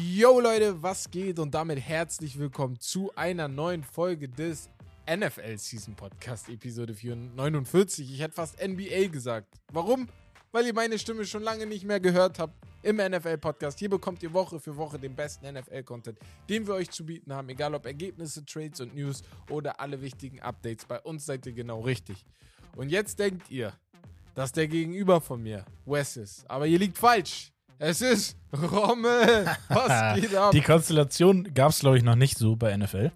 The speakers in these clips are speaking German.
Yo Leute, was geht und damit herzlich willkommen zu einer neuen Folge des NFL Season Podcast, Episode 49. Ich hätte fast NBA gesagt. Warum? Weil ihr meine Stimme schon lange nicht mehr gehört habt im NFL Podcast. Hier bekommt ihr Woche für Woche den besten NFL Content, den wir euch zu bieten haben. Egal ob Ergebnisse, Trades und News oder alle wichtigen Updates. Bei uns seid ihr genau richtig. Und jetzt denkt ihr, dass der Gegenüber von mir Wes ist. Aber ihr liegt falsch. Es ist Rommel. Was geht ab? Die Konstellation gab es, glaube ich, noch nicht so bei NFL.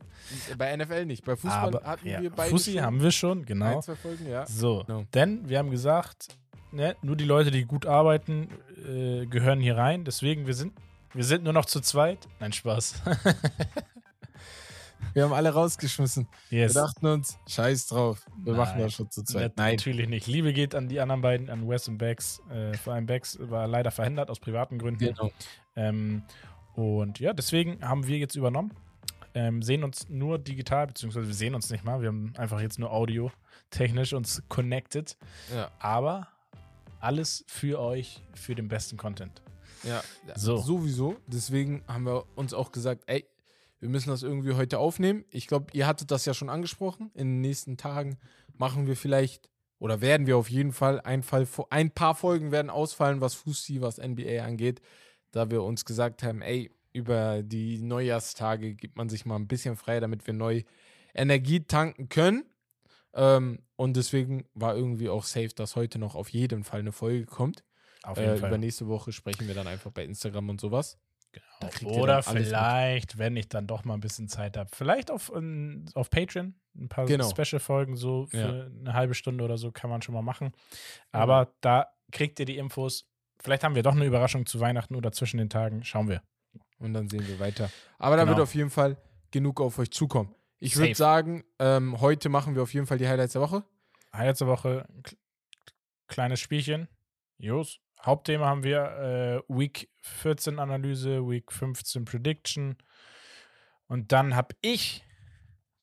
Bei NFL nicht. Bei Fußball Aber hatten ja, wir beide Fussi haben wir schon, genau. ein, zwei Folgen, ja. So, No. denn wir haben gesagt, ne, nur die Leute, die gut arbeiten, äh, gehören hier rein. Deswegen, wir sind, wir sind nur noch zu zweit. Nein, Spaß. Wir haben alle rausgeschmissen. yes. Wir dachten uns, scheiß drauf. Wir Nein. machen das schon zu zweit. Nat- Natürlich nicht. Liebe geht an die anderen beiden, an Wes und Bex. Äh, vor allem Bex war leider verhindert aus privaten Gründen. Genau. Ähm, und ja, deswegen haben wir jetzt übernommen. Ähm, sehen uns nur digital, beziehungsweise wir sehen uns nicht mal. Wir haben einfach jetzt nur Audio technisch uns connected. Ja, Aber alles für euch, für den besten Content. ja. So. Sowieso. Deswegen haben wir uns auch gesagt, ey, wir müssen das irgendwie heute aufnehmen. Ich glaube, ihr hattet das ja schon angesprochen. In den nächsten Tagen machen wir vielleicht oder werden wir auf jeden Fall ein, Fall, ein paar Folgen werden ausfallen, was Fußball, was NBA angeht, da wir uns gesagt haben, ey, über die Neujahrstage gibt man sich mal ein bisschen frei, damit wir neu Energie tanken können. Ähm, und deswegen war irgendwie auch safe, dass heute noch auf jeden Fall eine Folge kommt. Auf jeden Äh, Fall. über nächste Woche sprechen wir dann einfach bei Instagram und sowas. Da Genau. Oder alles mit. vielleicht, wenn ich dann doch mal ein bisschen Zeit habe, vielleicht auf, ähm, auf Patreon ein paar Genau. Special-Folgen so für Ja. eine halbe Stunde oder so kann man schon mal machen. Aber da kriegt ihr die Infos. Vielleicht haben wir doch eine Überraschung zu Weihnachten oder zwischen den Tagen. Schauen wir. Und dann sehen wir weiter. Aber da Genau. wird auf jeden Fall genug auf euch zukommen. Ich würde sagen, ähm, heute machen wir auf jeden Fall die Highlights der Woche. Highlights der Woche, ein kl- kleines Spielchen. Jos. Hauptthema haben wir äh, Week 14 Analyse, Week 15 Prediction. Und dann habe ich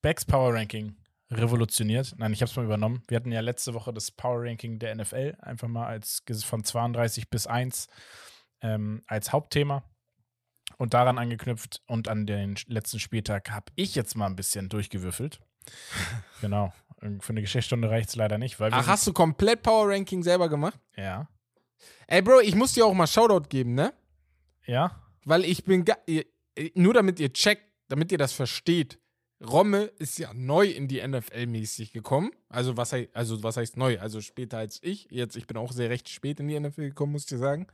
Becks Power Ranking revolutioniert. Nein, ich habe es mal übernommen. Wir hatten ja letzte Woche das Power Ranking der NFL, einfach mal als von 32 bis 1 ähm, als Hauptthema. Und daran angeknüpft und an den letzten Spieltag habe ich jetzt mal ein bisschen durchgewürfelt. genau. Für eine Geschichtsstunde reicht es leider nicht, weil Ach, hast du komplett Power Ranking selber gemacht? ja. Ey, Bro, ich muss dir auch mal Shoutout geben, ne? Ja. Weil ich bin, ihr- nur damit ihr checkt, damit ihr das versteht. Romme ist ja neu in die NFL mäßig gekommen. Also was, also was heißt neu? Also später als ich. Jetzt, ich bin auch sehr recht spät in die NFL gekommen, muss ich dir sagen.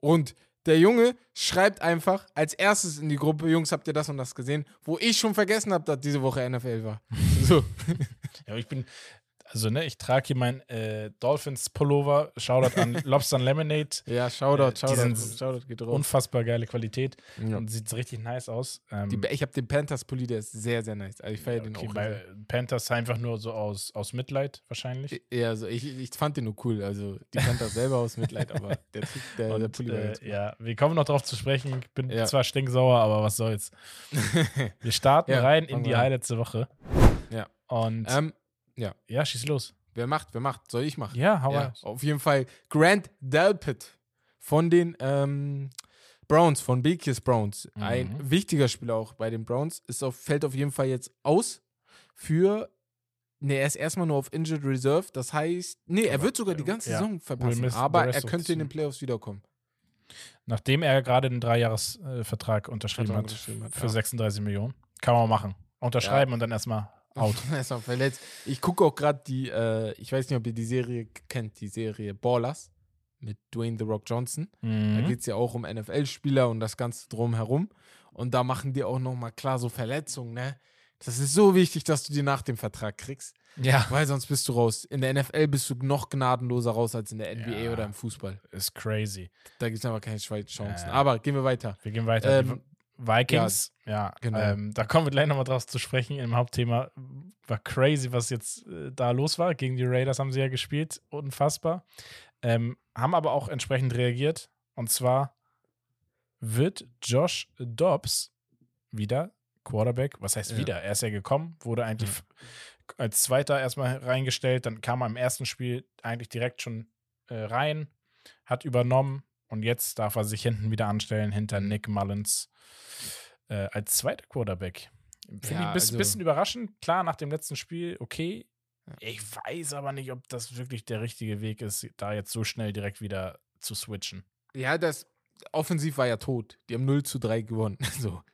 Und der Junge schreibt einfach als erstes in die Gruppe, Jungs, habt ihr das und das gesehen? Wo ich schon vergessen habe, dass diese Woche NFL war. So. Ja, aber ich bin, also ne, ich trage hier mein äh, Dolphins-Pullover. Shoutout an Lobster Lemonade. ja, Shoutout, Äh, Shoutout. Shoutout geht drauf. Unfassbar geile Qualität Ja. und sieht richtig nice aus. Ähm, Die, ich habe den Panthers-Pulli, der ist sehr, sehr nice. Also ich feiere den okay, auch. bei. Panthers einfach nur so aus, aus Mitleid wahrscheinlich. Ja, also ich, ich fand den nur cool. Also die Panthers selber aus Mitleid, aber der, Typ, der, der Und, Pulli war äh, cool. ja, wir kommen noch drauf zu sprechen. Ich bin Ja. zwar stinksauer, aber was soll's. Wir starten Ja, rein in die an. Highlights der Woche. Ja. Und ähm, ja, schieß los. wer macht, wer macht? Soll ich machen? Ja, hau Ja, auf jeden Fall Grant Delpit von den ähm, Browns, von Bekies Browns. Ein Mhm. wichtiger Spieler auch bei den Browns. Ist auf, fällt auf jeden Fall jetzt aus für. Ne, er ist erstmal nur auf Injured Reserve. Das heißt, nee, er wird sogar die äh, ganze ja, Saison verpassen. Aber er könnte in den. Playoffs wiederkommen. Nachdem er gerade einen Dreijahresvertrag unterschrieben Vertrag hat unterschrieben hat, für ja. 36 Millionen. Kann man machen. Unterschreiben und dann erstmal out. er ist auch verletzt. Ich gucke auch gerade die, äh, ich weiß nicht, ob ihr die Serie kennt, die Serie Ballers mit Dwayne The Rock Johnson. Da Mhm. geht es ja auch um NFL-Spieler und das Ganze drumherum. Und da machen die auch nochmal klar so Verletzungen, ne? Das ist so wichtig, dass du die nach dem Vertrag kriegst, Ja, weil sonst bist du raus. In der NFL bist du noch gnadenloser raus als in der NBA Ja. oder im Fußball. ist crazy. Da gibt es aber keine Chancen. Ja. Aber gehen wir weiter. Wir gehen weiter. Ähm, Vikings, ja, genau. ähm, da kommen wir gleich nochmal drauf zu sprechen. Im Hauptthema war crazy, was jetzt äh, da los war. Gegen die Raiders haben sie ja gespielt, unfassbar. Ähm, haben aber auch entsprechend reagiert. Und zwar wird Josh Dobbs wieder Quarterback. Was heißt Ja. wieder? Er ist ja gekommen, wurde eigentlich Ja. f- als Zweiter erstmal reingestellt. Dann kam er im ersten Spiel eigentlich direkt schon äh, rein, hat übernommen, Und jetzt darf er sich hinten wieder anstellen, hinter Nick Mullins äh, als zweiter Quarterback. Finde Ja, ich ein bisschen, also- bisschen überraschend. Klar, nach dem letzten Spiel, okay. Ich weiß aber nicht, ob das wirklich der richtige Weg ist, da jetzt so schnell direkt wieder zu switchen. Ja, das offensiv war ja tot. Die haben 0 zu 3 gewonnen. So.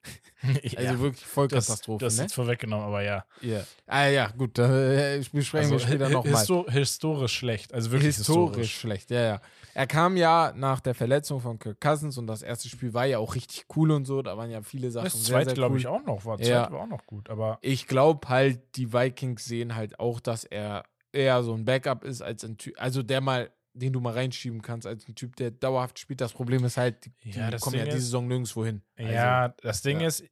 Ja, Also wirklich voll das, Katastrophe, das ist ne? jetzt vorweggenommen, aber ja. Ja. Ah ja, gut, da äh, besprechen wir später nochmal. histo historisch schlecht. Also wirklich historisch, historisch. schlecht, ja, ja. Er kam ja nach der Verletzung von Kirk Cousins und das erste Spiel war ja auch richtig cool und so. Da waren ja viele Sachen Das sehr, zweite, sehr glaube cool. ich, auch noch. War, Ja. zweite war auch noch gut, aber Ich glaube halt, die Vikings sehen halt auch, dass er eher so ein Backup ist, als ein Typ, also der mal, den du mal reinschieben kannst, als ein Typ, der dauerhaft spielt. Das Problem ist halt, die, Ja, die kommen ja Ding diese ist- Saison nirgendwo hin. Also, ja, das Ding ja. ist,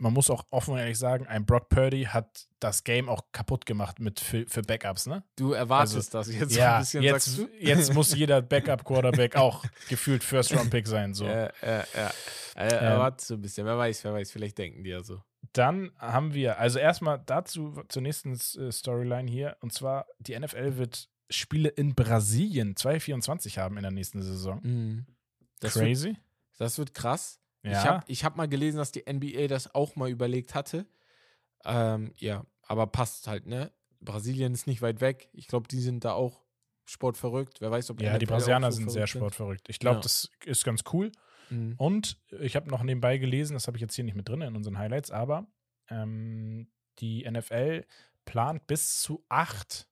man muss auch offen und ehrlich sagen, ein Brock Purdy hat das Game auch kaputt gemacht mit für, für Backups, ne? Du erwartest das jetzt so ein ja, bisschen, jetzt, sagst du? jetzt muss jeder Backup-Quarterback auch gefühlt First-Round-Pick sein. So. Ja, ja, ja. Äh, erwartest so ein bisschen. Wer weiß, wer weiß, vielleicht denken die ja so. Dann haben wir, also erstmal dazu zur nächsten äh, Storyline hier, und zwar die NFL wird Spiele in Brasilien 2024 haben in der nächsten Saison. Das wird, Crazy. das wird krass. Ich Ja. habe ich hab mal gelesen, dass die NBA das auch mal überlegt hatte. Ähm, ja, aber passt halt, ne? Brasilien ist nicht weit weg. Ich glaube, die sind da auch sportverrückt. Wer weiß, ob ja, die NFL auch Brasilianer sind sehr verrückt sportverrückt. Ich glaube, Ja. das ist ganz cool. Mhm. Und ich habe noch nebenbei gelesen, das habe ich jetzt hier nicht mit drin in unseren Highlights, aber ähm, die NFL plant bis zu acht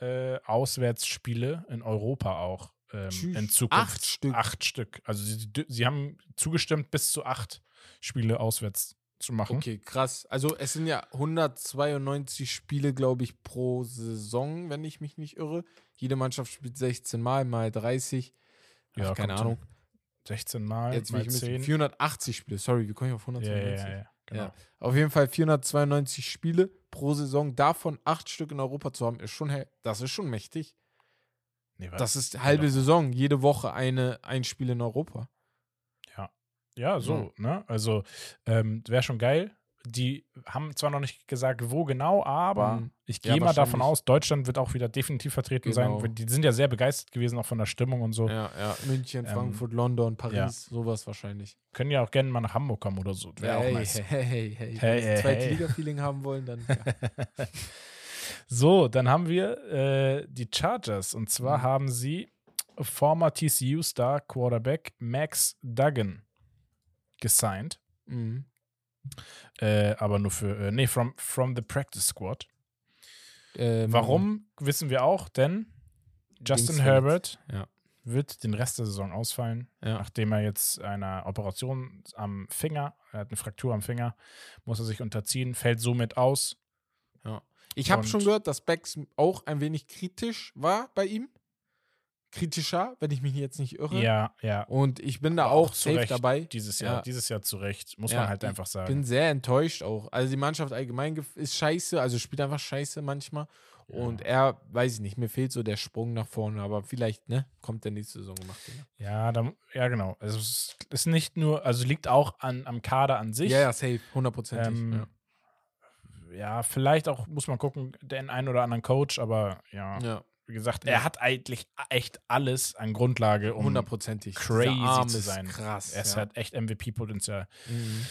äh, Auswärtsspiele in Europa auch ähm, in Zukunft. Acht Stück. Acht Stück. Also sie, sie haben zugestimmt, bis zu acht Spiele auswärts zu machen. Okay, krass. Also es sind ja 192 Spiele, glaube ich, pro Saison, wenn ich mich nicht irre. Jede Mannschaft spielt 16 Mal, mal 30. Ach, Ja, keine Ahnung. 16 Mal, Jetzt mal ich ein bisschen. 10. 480 Spiele, sorry, wie komme ich auf Ja, 192? ja, ja, ja, genau. Ja. Auf jeden Fall 492 Spiele pro Saison, davon acht Stück in Europa zu haben, ist schon, das ist schon mächtig. Nee, Das ist halbe Saison, jede Woche eine, ein Spiel in Europa. Ja, so, ne? Also, ähm, wäre schon geil. Die haben zwar noch nicht gesagt, wo genau, aber Mhm. ich Ja, gehe mal davon aus, Deutschland wird auch wieder definitiv vertreten Genau. sein. Die sind ja sehr begeistert gewesen, auch von der Stimmung und so. Ja, ja. München, Ähm, Frankfurt, London, Paris, ja. sowas wahrscheinlich. Können ja auch gerne mal nach Hamburg kommen oder so. Wäre hey, auch nice. hey, hey, hey, Hey, Wenn hey, sie hey. Liga-Feeling haben wollen, dann. Ja. So, dann haben wir äh, die Chargers. Und zwar Mhm. haben sie former TCU-Star Quarterback Max Duggan gesigned. mhm. Äh, aber nur für, äh, nee, from, from the Practice Squad. Ähm, Warum, wissen wir auch, denn Justin Herbert Ja. wird den Rest der Saison ausfallen, Ja. nachdem er jetzt einer Operation am Finger, er hat eine Fraktur am Finger, muss er sich unterziehen, fällt somit aus. Ich habe schon gehört, dass Becks auch ein wenig kritisch war bei ihm. Kritischer, wenn ich mich jetzt nicht irre. Ja, ja. Und ich bin da Aber auch zu safe Recht dabei. Dieses Jahr, Ja. dieses Jahr zu Recht, muss Ja, man halt ich einfach sagen. bin sehr enttäuscht auch. Also die Mannschaft allgemein ist scheiße, also spielt einfach scheiße manchmal. Und er, weiß ich nicht, mir fehlt so der Sprung nach vorne, aber vielleicht, ne, kommt der nächste Saison gemacht. Ja, ja, da, ja, genau. Also es ist nicht nur, also liegt auch an, am Kader an sich. ja, ja safe, hundertprozentig. Ähm, ja. Ja, vielleicht auch, muss man gucken, den einen oder anderen Coach, aber ja, ja, wie gesagt, er hat eigentlich echt alles an Grundlage, um hundertprozentig. crazy zu sein. Krass. er ist ja. halt echt MVP-Potenzial. Mhm.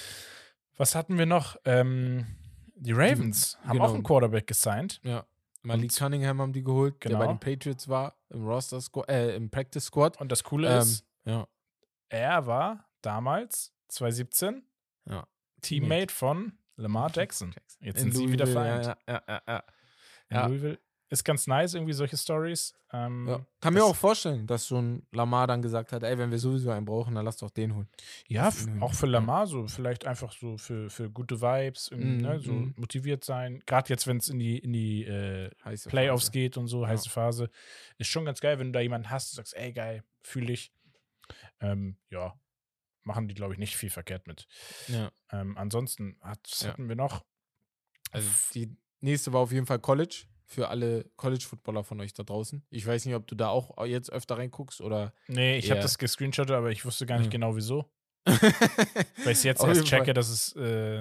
Was hatten wir noch? Ähm, die Ravens haben auch genau. einen Quarterback gesigned. Ja. Malik Cunningham haben die geholt, der bei Genau. den Patriots war, im Roster Squad, äh, im Practice Squad. Und das Coole Ähm, ist, ja. er war damals, 2017, Ja. Teammate von Lamar Jackson. Jetzt sind sie wieder Louisville, vereint. Ja, ja, ja, ja. In Ja. Louisville. Ist ganz nice, irgendwie solche Stories. Ähm, ja. Kann mir auch vorstellen, dass so ein Lamar dann gesagt hat, ey, wenn wir sowieso einen brauchen, dann lass doch den holen. Ja, auch für ja. Lamar, so vielleicht einfach so für, für gute Vibes, Mhm, ne, so mhm. motiviert sein. Gerade jetzt, wenn es in die, in die äh, Playoffs Phase. geht und so, Ja. heiße Phase. Ist schon ganz geil, wenn du da jemanden hast, du sagst, ey, geil, fühle ich. Ähm, ja, machen die, glaube ich, nicht viel verkehrt mit. Ja. Ähm, ansonsten hat, was Ja. hatten wir noch. Also die nächste war auf jeden Fall College. Für alle College-Footballer von euch da draußen. Ich weiß nicht, ob du da auch jetzt öfter reinguckst oder. Nee, ich habe das gescreenshottet, aber ich wusste gar nicht Ja. genau wieso. Weil ich jetzt Auf erst Fall. checke, dass es äh,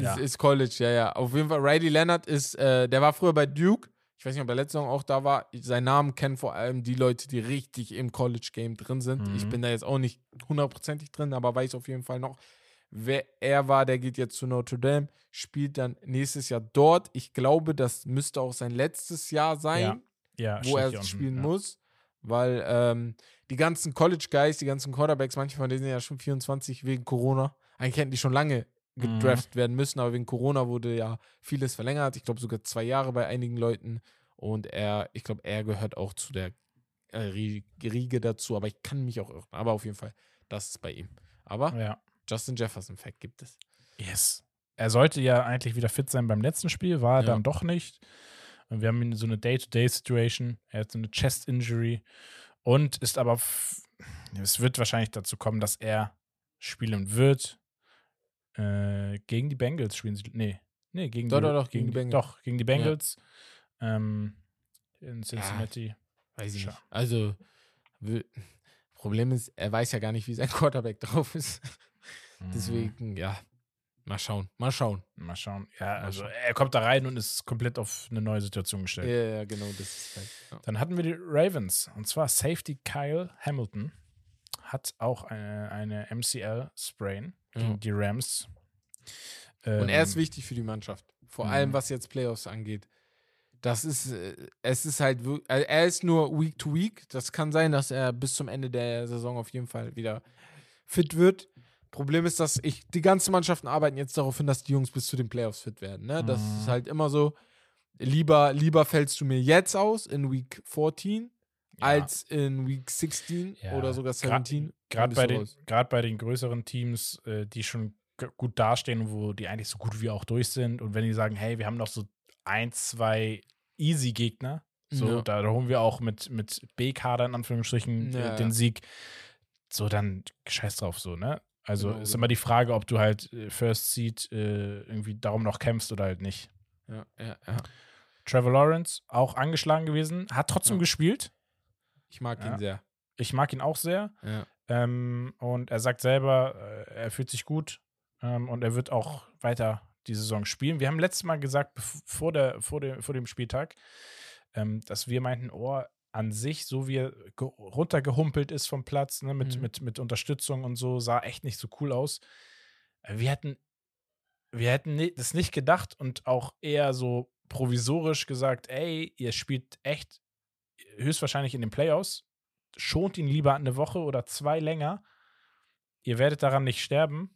Ja. Ist, ist College, ja, ja. Auf jeden Fall, Riley Leonard ist, äh, der war früher bei Duke. Ich weiß nicht, ob er letzte Saison auch da war. Sein Namen kennen vor allem die Leute, die richtig im College-Game drin sind. Mhm. Ich bin da jetzt auch nicht hundertprozentig drin, aber weiß auf jeden Fall noch, wer er war. Der geht jetzt zu Notre Dame, spielt dann nächstes Jahr dort. Ich glaube, das müsste auch sein letztes Jahr sein, Ja, wo steht er spielen ja. muss. Weil ähm, die ganzen College-Guys, die ganzen Quarterbacks, manche von denen sind ja schon 24 wegen Corona. Eigentlich hätten die schon lange Mhm. gedraft werden müssen, aber wegen Corona wurde ja vieles verlängert. Ich glaube sogar zwei Jahre bei einigen Leuten. Und er, ich glaube, er gehört auch zu der äh, Rie- Riege dazu, aber ich kann mich auch irren. Aber auf jeden Fall, das ist bei ihm. Aber Ja. Justin Jefferson-Fact gibt es. Yes. Er sollte ja eigentlich wieder fit sein beim letzten Spiel, war er Ja. dann doch nicht. Und wir haben so eine Day-to-Day-Situation. Er hat so eine Chest-Injury und ist aber. Es wird wahrscheinlich dazu kommen, dass er spielen wird. Äh, gegen die Bengals spielen sie. Nee. Nee, gegen Doch, die, doch, doch, gegen gegen die Bengals. Doch, gegen die Bengals. Ähm, in Cincinnati. Weiß ich nicht. Also, Problem ist, er weiß ja gar nicht, wie sein Quarterback drauf ist. Mhm. Deswegen, ja. Mal schauen. Mal schauen. Mal schauen. Ja, also schauen. er kommt da rein und ist komplett auf eine neue Situation Ja, gestellt. ja, genau, das ist halt. Ja. Dann hatten wir die Ravens. Und zwar Safety Kyle Hamilton hat auch eine, eine MCL-Sprain gegen Ja. die Rams. Und er ist Ähm, wichtig für die Mannschaft. Vor Mhm. allem, was jetzt Playoffs angeht. Das ist, äh, es ist halt, äh, er ist nur Week to Week. Das kann sein, dass er bis zum Ende der Saison auf jeden Fall wieder fit wird. Problem ist, dass ich, die ganzen Mannschaften arbeiten jetzt darauf hin, dass die Jungs bis zu den Playoffs fit werden. Ne? Das Mhm. ist halt immer so, lieber, lieber fällst du mir jetzt aus in Week 14 ja, als in Week 16 Ja, oder sogar gra- 17. gerade bei, den- bei den größeren Teams, äh, die schon gut dastehen, wo die eigentlich so gut wie auch durch sind. Und wenn die sagen, hey, wir haben noch so ein, zwei Easy-Gegner, so, Ja. da, da holen wir auch mit, mit B-Kader in Anführungsstrichen Ja, äh, den ja. Sieg. So, dann scheiß drauf so, ne? Also Genau, ist genau. immer die Frage, ob du halt äh, First Seed äh, irgendwie darum noch kämpfst oder halt nicht. Ja, ja, ja. Trevor Lawrence, auch angeschlagen gewesen, hat trotzdem Ja. gespielt. Ich mag Ja. ihn sehr. Ich mag ihn auch sehr. Ja. Ähm, und er sagt selber, äh, er fühlt sich gut ähm, und er wird auch weiter die Saison spielen. Wir haben letztes Mal gesagt, vor, der, vor, dem, vor dem Spieltag, ähm, dass wir meinten, oh, an sich, so wie er ge- runtergehumpelt ist vom Platz, ne, mit, Mhm. mit, mit Unterstützung und so, sah echt nicht so cool aus. Wir hätten, wir hätten das nicht gedacht und auch eher so provisorisch gesagt, ey, ihr spielt echt höchstwahrscheinlich in den Playoffs, schont ihn lieber eine Woche oder zwei länger. Ihr werdet daran nicht sterben.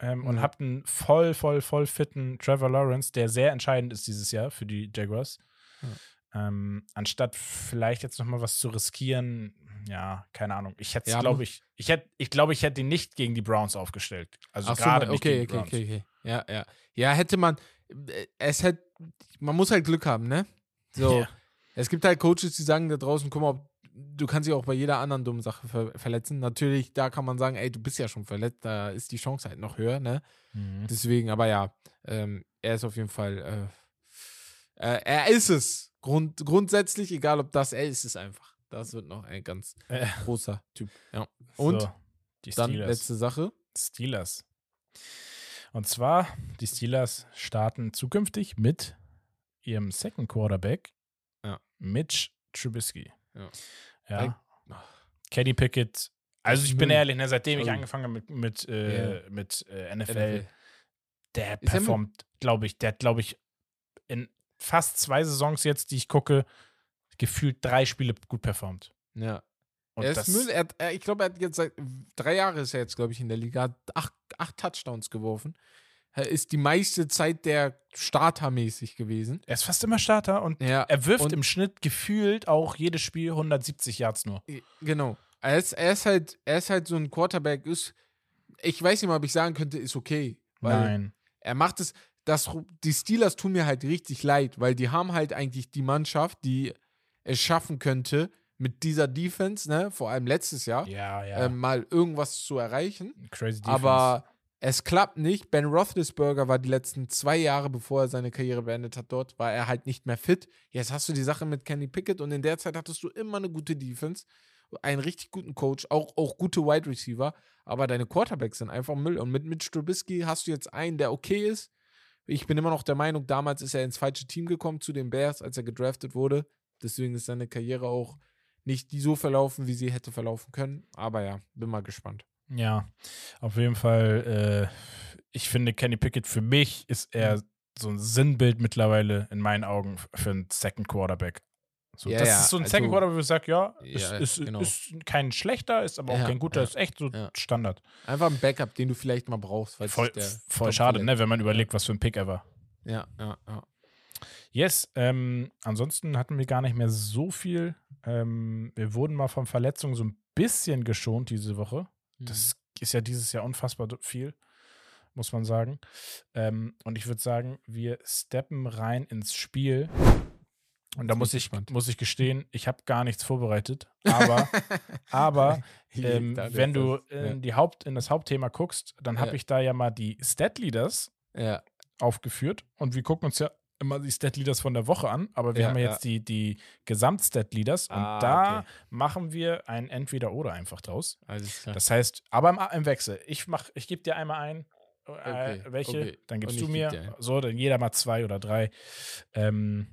Ähm, Und Ja. habt einen voll, voll, voll fitten Trevor Lawrence, der sehr entscheidend ist dieses Jahr für die Jaguars. Ähm, anstatt vielleicht jetzt noch mal was zu riskieren, ja, keine Ahnung. Ich hätte, Ja, glaube ich, ich hätte, ich glaube, ich hätte ihn nicht gegen die Browns aufgestellt. Also Ach so, gerade man- nicht okay, gegen die okay, Browns. okay, okay. Ja, ja. Ja, hätte man, äh, es hätte, man muss halt Glück haben, ne? So, Ja. Es gibt halt Coaches, die sagen da draußen, guck mal, du kannst dich auch bei jeder anderen dummen Sache ver verletzen. Natürlich, da kann man sagen, ey, du bist ja schon verletzt, da ist die Chance halt noch höher, ne? Mhm. Deswegen, aber ja, ähm, er ist auf jeden Fall, äh, äh, er ist es. Grund, grundsätzlich, egal ob das, er ist es einfach. Das wird noch ein ganz Äh, großer Typ. Ja. Und so, die dann letzte Sache. Steelers. Und zwar, die Steelers starten zukünftig mit ihrem Second Quarterback. Mitch Trubisky. Ja. Ja. Kenny Pickett. Also ich bin ehrlich, ne, seitdem ich angefangen habe mit, mit, äh, mit äh, NFL, NFL. der er performt, glaube ich, der hat, glaube ich, in fast zwei Saisons jetzt, die ich gucke, gefühlt drei Spiele gut performt. Ja. Und er das, ist Müll. Er hat, er, ich glaube, er hat jetzt seit drei Jahren ist er jetzt, glaube ich, in der Liga, hat acht, acht Touchdowns geworfen. Er ist die meiste Zeit der Startermäßig gewesen. er ist fast immer Starter und Ja, er wirft und- im Schnitt gefühlt auch jedes Spiel 170 Yards nur. genau. Er ist, er ist halt, er ist halt so ein Quarterback, ist, ich weiß nicht mal, ob ich sagen könnte, ist okay. Weil Nein. er macht es, das, die Steelers tun mir halt richtig leid, weil die haben halt eigentlich die Mannschaft, die es schaffen könnte, mit dieser Defense, ne, vor allem letztes Jahr, Ja, ja. ähm, mal irgendwas zu erreichen. Crazy Defense. Aber es klappt nicht. Ben Roethlisberger war die letzten zwei Jahre, bevor er seine Karriere beendet hat, dort, war er halt nicht mehr fit. Jetzt hast du die Sache mit Kenny Pickett und in der Zeit hattest du immer eine gute Defense, einen richtig guten Coach, auch, auch gute Wide Receiver, aber deine Quarterbacks sind einfach Müll. Und mit Mitch Trubisky hast du jetzt einen, der okay ist. Ich bin immer noch der Meinung, damals ist er ins falsche Team gekommen zu den Bears, als er gedraftet wurde. Deswegen ist seine Karriere auch nicht so verlaufen, wie sie hätte verlaufen können. Aber ja, bin mal gespannt. Ja, auf jeden Fall. Äh, ich finde, Kenny Pickett für mich ist er Mhm. so ein Sinnbild mittlerweile in meinen Augen für einen Second Quarterback. So, Ja, das ja, ist so ein also- Second Quarterback, wo ich sage, ja, ist, Ja, ist, genau. ist kein schlechter, ist aber auch kein guter, ist echt so. Standard. Einfach ein Backup, den du vielleicht mal brauchst. Voll, voll schade, ne, wenn man überlegt, was für ein Pick er war. Ja, ja, ja. Yes, ähm, ansonsten hatten wir gar nicht mehr so viel. Ähm, wir wurden mal von Verletzungen so ein bisschen geschont diese Woche. Mhm. Das ist ja dieses Jahr unfassbar viel, muss man sagen. Ähm, und ich würde sagen, wir steppen rein ins Spiel. Und da muss ich, gespannt. muss ich gestehen, ich habe gar nichts vorbereitet. Aber, aber ähm, wenn du in, die Haupt, in das Hauptthema guckst, dann habe Ja. ich da ja mal die Stat-Leaders Ja, aufgeführt. Und wir gucken uns ja immer die Stat-Leaders von der Woche an. Aber wir Ja, haben ja jetzt die, die Gesamt-Stat-Leaders. Und Ah, da okay. machen wir ein Entweder-Oder einfach draus. Das heißt, aber im, im Wechsel. Ich mach, ich gebe dir einmal ein, äh, Okay, welche, okay. dann gibst Und du mir. geb. So, dann jeder mal zwei oder drei. Ähm,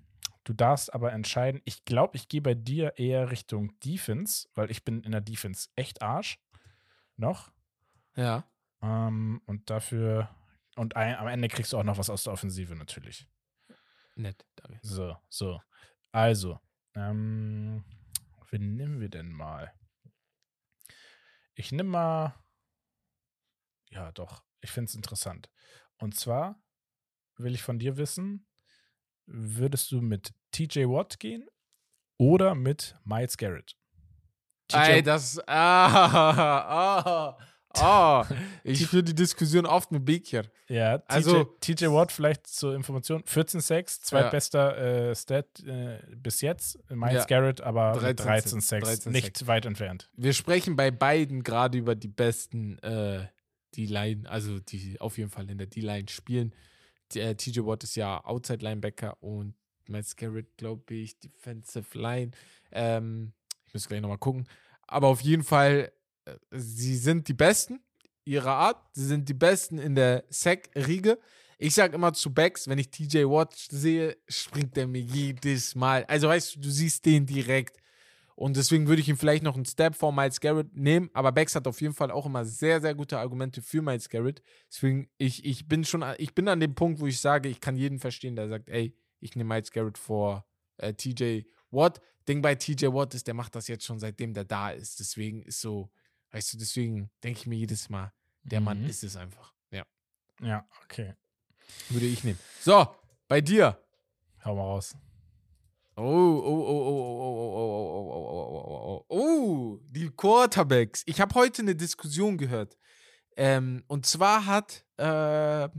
du darfst aber entscheiden. Ich glaube, ich gehe bei dir eher Richtung Defense, weil ich bin in der Defense echt Arsch. Noch. ja. Ähm, und dafür. Und ein, am Ende kriegst du auch noch was aus der Offensive natürlich. Nett, danke. So, so. Also, ähm, wen nehmen wir denn mal? Ich nehme mal. Ja, doch. Ich finde es interessant. Und zwar will ich von dir wissen, würdest du mit TJ Watt gehen oder mit Miles Garrett? Ey, das. Ah, ah, ah. Ich führe die Diskussion oft mit Bekir. Ja, TJ, Also- TJ Watt vielleicht zur Information, 14-6, zweitbester äh, Stat äh, bis jetzt. Miles Ja. Garrett aber 13 13-6, 13 nicht weit entfernt. Wir sprechen bei beiden gerade über die besten, äh, die Line, also die auf jeden Fall in der D-Line spielen. Die, äh, TJ Watt ist ja Outside Linebacker und Miles Garrett, glaube ich, Defensive Line. Ähm, ich muss gleich nochmal gucken. Aber auf jeden Fall, sie sind die Besten ihrer Art. Sie sind die Besten in der Sack-Riege. Ich sage immer zu Backs, wenn ich TJ Watt sehe, springt der mir jedes Mal. Also weißt du, du siehst den direkt. Und deswegen würde ich ihn vielleicht noch einen Step vor Miles Garrett nehmen. Aber Bex hat auf jeden Fall auch immer sehr, sehr gute Argumente für Miles Garrett. Deswegen, ich, ich bin schon, ich bin an dem Punkt, wo ich sage, ich kann jeden verstehen, der sagt, ey, ich nehme Miles Garrett vor äh, TJ Watt. Ding bei TJ Watt ist, der macht das jetzt schon seitdem der da ist. Deswegen ist so, weißt du, deswegen denke ich mir jedes Mal, der Mann Mhm. ist es einfach. Ja, Ja, okay. würde ich nehmen. So, bei dir. Hau mal raus. Oh, oh, oh, oh, oh, oh, oh, oh, oh, oh, oh, oh, oh, die Quarterbacks. Ich habe heute eine Diskussion gehört. Ähm, und zwar hat äh,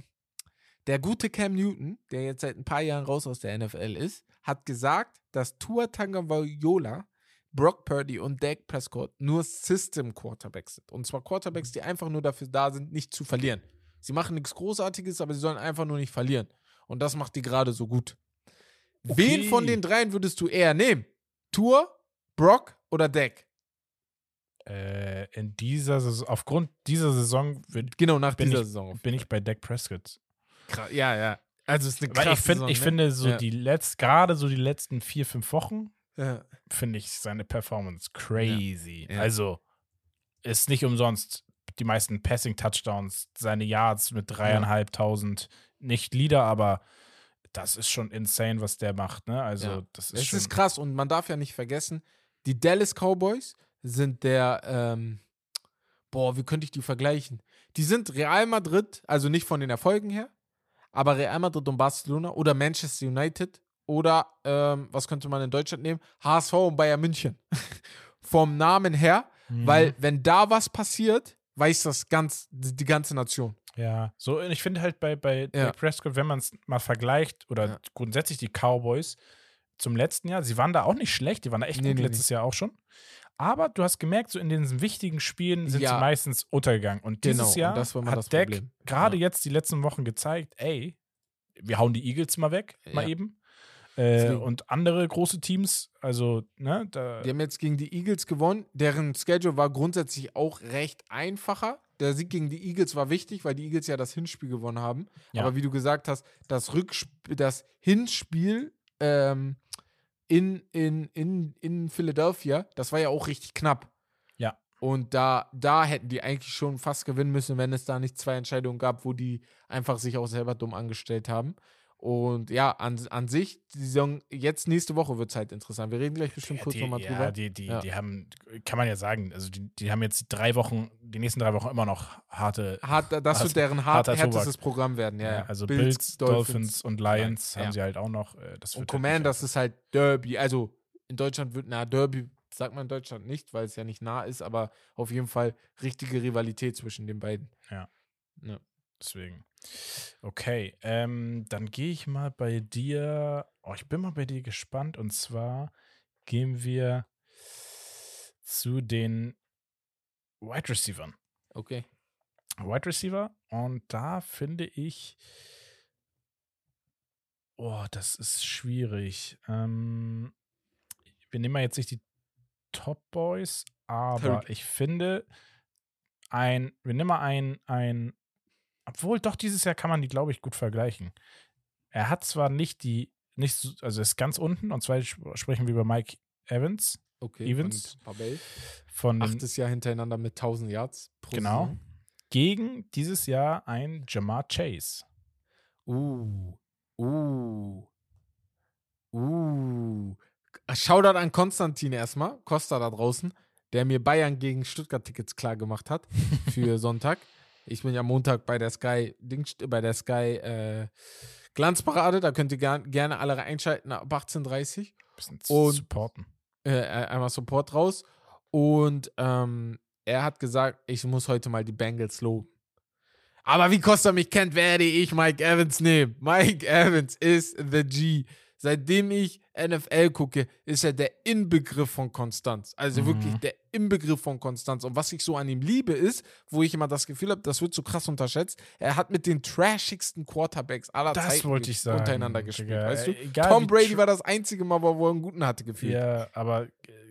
der gute Cam Newton, der jetzt seit ein paar Jahren raus aus der NFL ist, hat gesagt, dass Tua Tagovailoa, Brock Purdy und Dak Prescott nur System Quarterbacks sind. Und zwar Quarterbacks, die einfach nur dafür da sind, nicht zu verlieren. Sie machen nichts Großartiges, aber sie sollen einfach nur nicht verlieren. Und das macht die gerade so gut. Wen Okay. von den dreien würdest du eher nehmen? Tour, Brock oder Dak? Äh, in dieser Saison, aufgrund dieser Saison würd, Genau, nach Bin dieser ich- Saison. bin ich bei Dak Prescott. Kra- ja, ja. Also es ist eine Weil krasse ich, find, Saison, ich ne? finde so Ja. die letzt, gerade so die letzten vier, fünf Wochen, Ja. finde ich seine Performance crazy. Ja. Also ist nicht umsonst die meisten Passing-Touchdowns, seine Yards mit dreieinhalbtausend, nicht Leader, aber das ist schon insane, was der macht, ne? Also das ist Es ist krass und man darf ja nicht vergessen, die Dallas Cowboys sind der, ähm, boah, wie könnte ich die vergleichen? Die sind Real Madrid, also nicht von den Erfolgen her, aber Real Madrid und Barcelona oder Manchester United oder, ähm, was könnte man in Deutschland nehmen? HSV und Bayern München. Vom Namen her, Mhm. weil wenn da was passiert, weiß das ganz, die ganze Nation. Ja, so, und ich finde halt bei, bei Ja. Prescott, wenn man es mal vergleicht, oder Ja. grundsätzlich die Cowboys zum letzten Jahr, sie waren da auch nicht schlecht, die waren da echt Nee, gut nee, letztes Jahr auch schon. Aber du hast gemerkt, so in den wichtigen Spielen sind Ja. sie meistens untergegangen. Und Genau, dieses und Jahr mal hat Problem. gerade jetzt die letzten Wochen gezeigt, ey, wir hauen die Eagles mal weg, mal eben. Äh, und andere große Teams, also, ne, da. Die haben jetzt gegen die Eagles gewonnen. Deren Schedule war grundsätzlich auch recht einfacher. der Sieg gegen die Eagles war wichtig, weil die Eagles ja das Hinspiel gewonnen haben. Ja. Aber wie du gesagt hast, das Rückspiel, das Hinspiel ähm, in, in, in, in Philadelphia, das war ja auch richtig knapp. Ja. Und da, da hätten die eigentlich schon fast gewinnen müssen, wenn es da nicht zwei Entscheidungen gab, wo die einfach sich auch selber dumm angestellt haben. Und ja, an, an sich, die Saison, jetzt nächste Woche wird es halt interessant. Wir reden gleich bestimmt Ja, kurz nochmal ja, drüber. die, die, Ja. die haben, kann man ja sagen, also die, die haben jetzt drei Wochen, die nächsten drei Wochen immer noch harte. Hart, das Hart- wird deren hart, härtestes Programm werden, ja. Ja, ja. also Bills, Dolphins, und Lions Ja. haben sie halt auch noch. äh, Das Und halt Command, das ist halt Derby. Also in Deutschland wird, na, Derby sagt man in Deutschland nicht, weil es ja nicht nah ist, aber auf jeden Fall richtige Rivalität zwischen den beiden. Deswegen. Okay, ähm, dann gehe ich mal bei dir. Oh, ich bin mal bei dir gespannt. Und zwar gehen wir zu den Wide Receivern. Okay. Wide Receiver. Und da finde ich. Oh, das ist schwierig. Ähm, wir nehmen mal jetzt nicht die Top Boys, aber ich finde ein, wir nehmen mal ein, ein, obwohl doch dieses Jahr kann man die, glaube ich, gut vergleichen. Er hat zwar nicht die, nicht so, also ist ganz unten, und zwar sp- sprechen wir über Mike Evans Okay. Evans. Und Babel. von Achtes Jahr hintereinander mit 1000 Yards pro Genau. Saison. gegen dieses Jahr ein Jamar Chase. Uh. Uh. Uh. Shoutout an Konstantin erstmal, Costa da draußen, der mir Bayern gegen Stuttgart-Tickets klar gemacht hat für Sonntag. Ich bin ja Montag bei der Sky, bei der Sky äh, Glanzparade, da könnt ihr gern, gerne alle einschalten ab 18.30 Bisschen Und- supporten. äh, einmal Support raus. Und ähm, er hat gesagt, ich muss heute mal die Bengals loben. Aber wie Costa mich kennt, werde ich Mike Evans nehmen. Mike Evans ist the G. Seitdem ich NFL gucke, ist er der Inbegriff von Konstanz. Also Mhm. wirklich der Inbegriff von Konstanz. Und was ich so an ihm liebe, ist, wo ich immer das Gefühl habe, das wird so krass unterschätzt, er hat mit den trashigsten Quarterbacks aller Das Zeiten wollte ich sagen. untereinander gespielt. Digga. Weißt du? Äh, egal Tom Brady war das einzige Mal, wo er einen guten hatte, gefühlt. Ja, aber äh,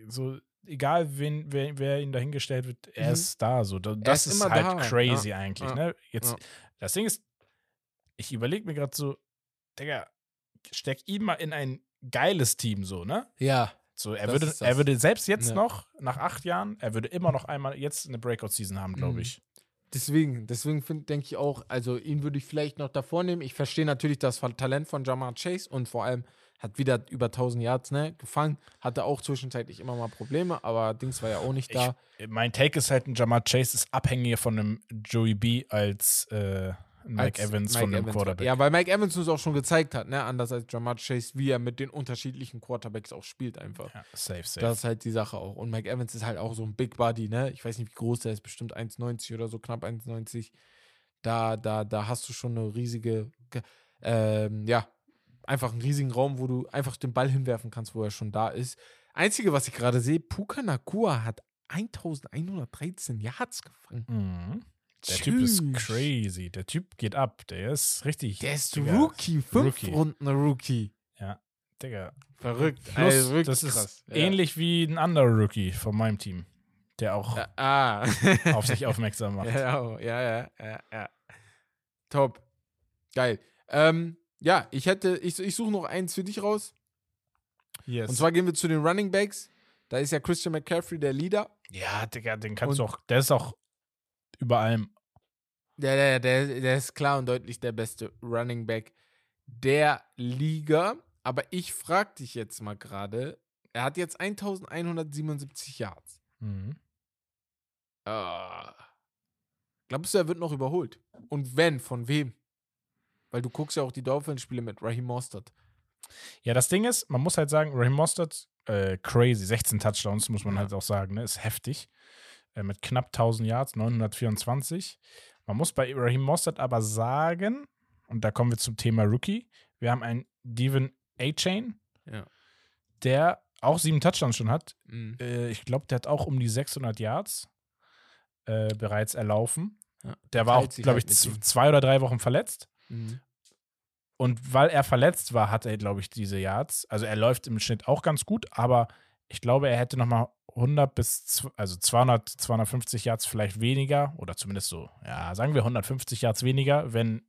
so, egal wen, wer, wer ihn dahingestellt wird, er Mhm. ist da. So. Da- Das ist ist, halt da. crazy Ja, eigentlich. ja, Ne? Jetzt, ja. Das Ding ist, ich überlege mir gerade so, Digga, steck ihn mal in ein geiles Team so, ne? Ja. So, er würde, er würde selbst jetzt Ja. noch, nach acht Jahren, er würde immer noch einmal jetzt eine Breakout-Season haben, glaube Mhm. ich. Deswegen, deswegen denke ich auch, also ihn würde ich vielleicht noch davor nehmen. Ich verstehe natürlich das Talent von Jamar Chase und vor allem hat wieder über 1000 Yards ne, gefangen. Hatte auch zwischenzeitlich immer mal Probleme, aber Dings war ja auch nicht da. Ich, mein Take ist halt, ein Jamar Chase ist abhängiger von einem Joey B als äh, Mike Evans Mike von Evans war. Quarterback. Ja, weil Mike Evans uns auch schon gezeigt hat, ne, anders als Jamar Chase, wie er mit den unterschiedlichen Quarterbacks auch spielt einfach. Ja, safe, safe. Das ist halt die Sache auch. Und Mike Evans ist halt auch so ein Big Body, ne? Ich weiß nicht, wie groß der ist, bestimmt 1,90 oder so, knapp 1,90. Da, da, da hast du schon eine riesige, ge- ähm, ja, einfach einen riesigen Raum, wo du einfach den Ball hinwerfen kannst, wo er schon da ist. Einzige, was ich gerade sehe, Puka Nakua hat 1113 Yards gefangen. Mhm. Der Typ ist crazy. Der Typ geht ab. Der ist richtig. Der ist Digga, Rookie, fünf Rookie. Runden Rookie. Digga. Verrückt. Plus, Ey, wirklich das ist krass. Ja. ähnlich wie ein anderer Rookie von meinem Team, der auch Ja, ah. auf sich aufmerksam macht. Ja, ja, ja, ja, ja. Top. Geil. Ähm, ja, ich hätte, ich, ich suche noch eins für dich raus. Yes. Und zwar gehen wir zu den Running Backs. Da ist ja Christian McCaffrey der Leader. ja, Digga, den kannst Und- du auch. Der ist auch über allem. Der, der, der, der ist klar und deutlich der beste Running Back der Liga. Aber ich frage dich jetzt mal gerade, er hat jetzt 1177 Yards. Mhm. Äh, glaubst du, er wird noch überholt? Und wenn, von wem? Weil du guckst ja auch die Dolphins-Spiele mit Raheem Mostert. Ja, das Ding ist, man muss halt sagen, Raheem Mostert, äh, crazy, 16 Touchdowns, muss man Ja. halt auch sagen, ne? ist heftig. Äh, mit knapp 1000 Yards, 924. Man muss bei Raheem Mostert aber sagen, und da kommen wir zum Thema Rookie, wir haben einen Devin A-Chain, Ja. der auch sieben Touchdowns schon hat. Mhm. Äh, ich glaube, der hat auch um die 600 Yards äh, bereits erlaufen. Ja. Der war auch, glaube halt ich, zwei oder drei Wochen verletzt. Mhm. Und weil er verletzt war, hat er, glaube ich, diese Yards. Also er läuft im Schnitt auch ganz gut, aber Ich glaube, er hätte nochmal 100 bis, also 200, 250 Yards vielleicht weniger oder zumindest so, ja, sagen wir 150 Yards weniger, wenn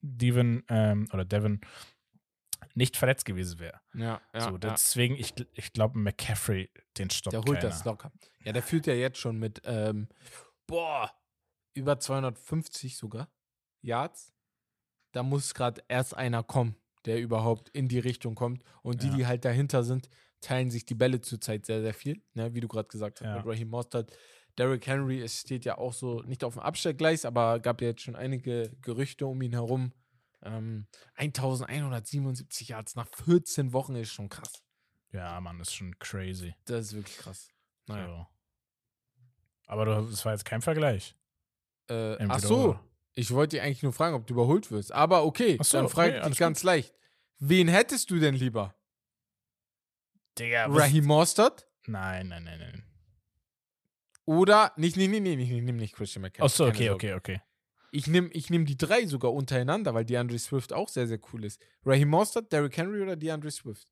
Devin ähm, oder Devin nicht verletzt gewesen wäre. Ja, ja. so, ja. deswegen, ich, ich glaube, McCaffrey, den stoppt Der holt keiner. das locker. Ja, der führt ja jetzt schon mit, ähm, boah, über 250 sogar Yards. Da muss gerade erst einer kommen, der überhaupt in die Richtung kommt. Und die, Ja. die halt dahinter sind, teilen sich die Bälle zurzeit sehr, sehr viel. Ne? Wie du gerade gesagt hast, Ja. mit Raheem Mostert. Derrick Henry, es steht ja auch so nicht auf dem Abstellgleis, aber gab ja jetzt schon einige Gerüchte um ihn herum. Ähm, 1177 Yards nach 14 Wochen ist schon krass. Ja, Mann, ist schon crazy. Das ist wirklich krass. Naja. So. Aber das war jetzt kein Vergleich. Äh, ach so, ich wollte dich eigentlich nur fragen, ob du überholt wirst. Aber okay, so, dann frage nee, ich dich ganz leicht. Wen hättest du denn lieber? Digga, Raheem Mostert Nein, nein, nein, nein. oder nicht, nee, nee, nee, nee, ich nehme nicht Christian McCaffrey. Ach so, keine okay, okay, okay. Ich nehme ich nehm die drei sogar untereinander, weil DeAndre Swift auch sehr, sehr cool ist. Raheem Mostert, Derrick Henry oder DeAndre Swift?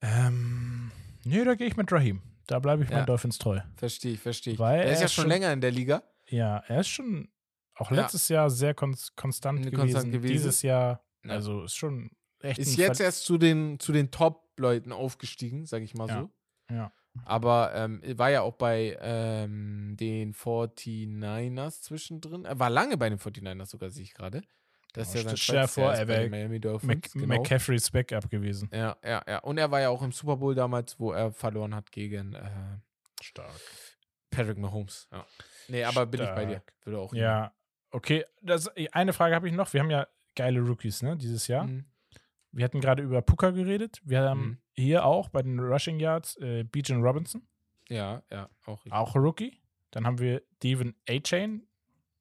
Ähm, nee, da gehe ich mit Raheem. Da bleibe ich Ja. meinen Dolphins treu. Verstehe ich, verstehe ich. Weil Der ist er ja schon schon- länger in der Liga. Ja, er ist schon auch Ja. letztes Jahr sehr kons konstant, gewesen. konstant gewesen. Dieses Jahr, Ja. also ist schon Ist jetzt Ver- erst zu den, zu den Top-Leuten aufgestiegen, sage ich mal Ja, so. ja. Aber ähm, war ja auch bei ähm, den 49ers zwischendrin. Er war lange bei den 49ers sogar, sehe ich gerade. Das ist Oh, ja zweites vor, er bei wär den Miami Dolphins. Mc genau. McCaffreys Backup gewesen. Ja, ja, ja. Und er war ja auch im Super Bowl damals, wo er verloren hat gegen äh, Stark. Patrick Mahomes. Ja. Nee, aber bin ich bei dir. Stark. Würde auch Ja, okay. Das, eine Frage habe ich noch. Wir haben ja geile Rookies, ne, dieses Jahr. Mhm. Wir hatten gerade über Puka geredet. Wir haben Mhm. hier auch bei den Rushing Yards äh, Bijan Robinson, Ja, ja, auch richtig. auch Rookie. Dann haben wir Devin A-Chain,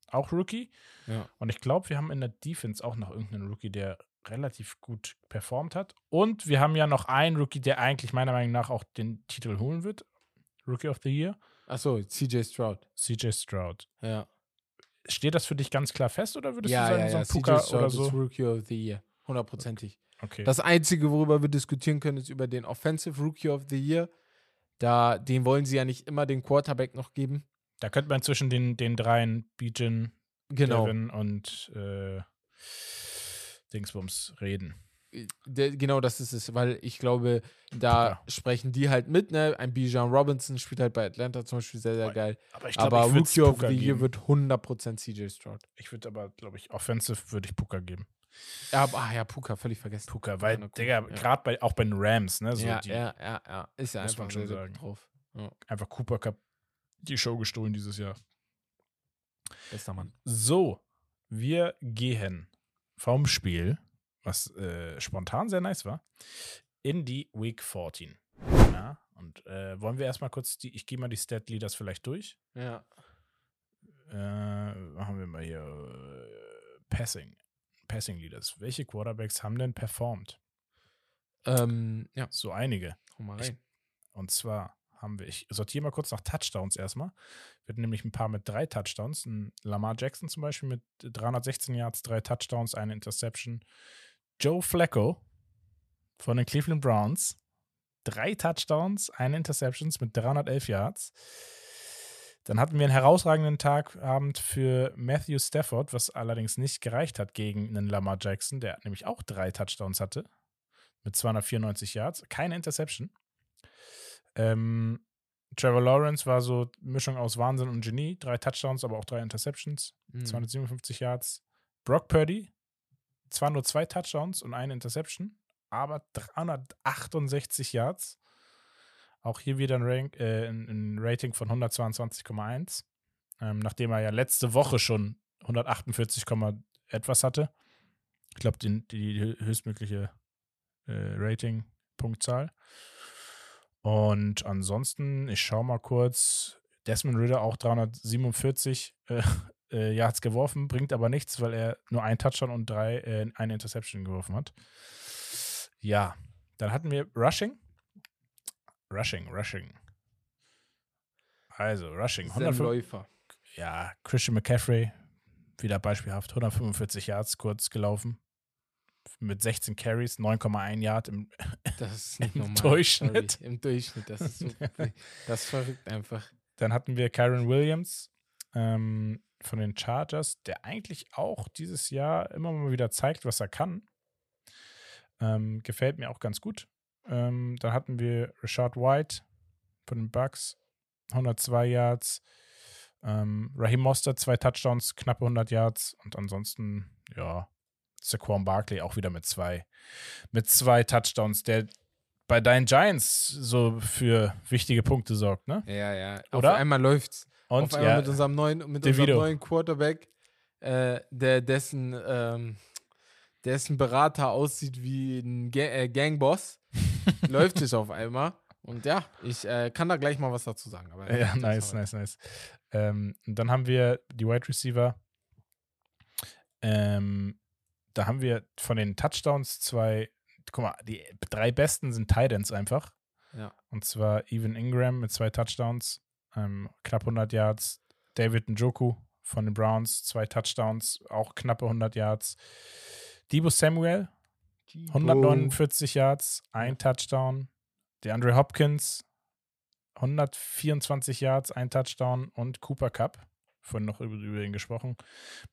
auch Rookie. Ja. Und ich glaube, wir haben in der Defense auch noch irgendeinen Rookie, der relativ gut performt hat. Und wir haben ja noch einen Rookie, der eigentlich meiner Meinung nach auch den Titel holen wird. Rookie of the Year, Achso, CJ Stroud. CJ Stroud. Ja. Steht das für dich ganz klar fest oder würdest ja, du sagen, ja, so ja. ein CJ Puka Stroud oder ist so? Rookie of the Year. Hundertprozentig. Okay. Das Einzige, worüber wir diskutieren können, ist über den Offensive Rookie of the Year. Da, den wollen sie ja nicht immer den Quarterback noch geben. da könnte man zwischen den, den dreien, Bijan, Genau. Devin und äh, Dingsbums reden. Der, genau das ist es, weil ich glaube, da Puka. sprechen die halt mit, ne? Ein Bijan Robinson spielt halt bei Atlanta zum Beispiel sehr, sehr geil. Aber ich aber ich Rookie of the Year wird 100% CJ Stroud. Ich würde aber, glaube ich, Offensive würde ich Puka geben. Ja, ah ja, Puka, völlig vergessen. Puka, weil. Digga, Ja. gerade bei, auch bei den Rams, ne, so ja, die, ja, ja, ja. Ist ja Muss einfach man schon sagen. drauf. einfach Cooper Cup die Show gestohlen dieses Jahr. Bester Mann. So, wir gehen vom Spiel, was äh, spontan sehr nice war, in die Week 14. Ja, und äh, wollen wir erstmal kurz die, ich gehe mal die Stat Leaders vielleicht durch. Ja. Äh, machen wir mal hier äh, Passing. Passing Leaders. Welche Quarterbacks haben denn performt? Ähm, ja, So einige. hau mal Ich- rein. Und zwar haben wir, ich sortiere mal kurz nach Touchdowns erstmal. Wir hatten nämlich ein paar mit drei Touchdowns. Ein Lamar Jackson zum Beispiel mit 316 Yards, drei Touchdowns, eine Interception. Joe Flacco von den Cleveland Browns. Drei Touchdowns, eine Interceptions mit 311 Yards. Dann hatten wir einen herausragenden Tagabend für Matthew Stafford, was allerdings nicht gereicht hat gegen einen Lamar Jackson, der nämlich auch drei Touchdowns hatte mit 294 Yards, keine Interception. Ähm, Trevor Lawrence war so Mischung aus Wahnsinn und Genie, drei Touchdowns, aber auch drei Interceptions, Mhm. 257 Yards. Brock Purdy, zwar nur zwei Touchdowns und eine Interception, aber 368 Yards. Auch hier wieder ein, Rank, äh, ein, Rating von 122,1. Ähm, nachdem er ja letzte Woche schon 148, Komma etwas hatte. Ich glaube, die, die hö- höchstmögliche äh, Rating-Punktzahl. Und ansonsten, ich schaue mal kurz, Desmond Ritter auch 347 äh, äh, Yards geworfen, bringt aber nichts, weil er nur einen Touchdown und drei, äh, eine Interception geworfen hat. Ja, dann hatten wir Rushing. Rushing, Rushing. Also, Rushing. Sam 105, Läufer. ja, Christian McCaffrey, wieder beispielhaft, 145 Yards kurz gelaufen. Mit 16 Carries, 9,1 Yard im, Das ist nicht Im normal. Durchschnitt. Sorry. Im Durchschnitt. Das ist, so, das ist verrückt einfach. Dann hatten wir Kyron Williams ähm, von den Chargers, der eigentlich auch dieses Jahr immer mal wieder zeigt, was er kann. Ähm, gefällt mir auch ganz gut. Ähm, dann hatten wir Rashad White von den Bucks, 102 Yards. Ähm, Raheem Mostert, zwei Touchdowns, knappe 100 Yards. Und ansonsten, ja, Saquon Barkley auch wieder mit zwei, mit zwei Touchdowns, der bei deinen Giants so für wichtige Punkte sorgt, ne? Ja, ja. Oder? Auf einmal läuft's. Und Auf einmal ja, mit unserem neuen, mit unserem neuen Quarterback, äh, der dessen, ähm, dessen Berater aussieht wie ein Ga äh, Gangboss, läuft es auf einmal. Und ja, ich äh, kann da gleich mal was dazu sagen. Aber Ja, nice, nice, nice. Ähm, dann haben wir die Wide Receiver. Ähm, da haben wir von den Touchdowns zwei, guck mal, die drei besten sind Titans einfach. Ja. Und zwar Evan Ingram mit zwei Touchdowns, ähm, knapp 100 Yards. David Njoku von den Browns, zwei Touchdowns, auch knappe 100 Yards. Debo Samuel, 149 Yards, ein Touchdown. DeAndre Hopkins, 124 Yards, ein Touchdown. Und Cooper Cup, vorhin noch über, über ihn gesprochen,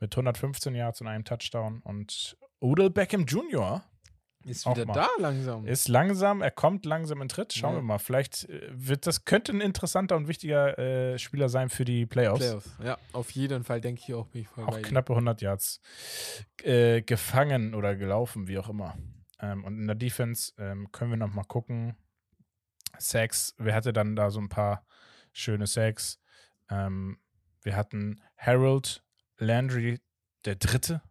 mit 115 Yards und einem Touchdown. Und Odell Beckham Jr. Ist wieder da langsam. ist langsam, er kommt langsam in Tritt. Schauen Ja. wir mal. Vielleicht äh, wird das könnte ein interessanter und wichtiger äh, Spieler sein für die Playoffs. Playoffs. Ja, auf jeden Fall denke ich auch, bin ich voll Auch knappe 100 Yards äh, gefangen oder gelaufen, wie auch immer. Ähm, und in der Defense ähm, können wir noch mal gucken. Sacks, wer hatte dann da so ein paar schöne Sacks? Ähm, wir hatten Harold Landry, der Dritte,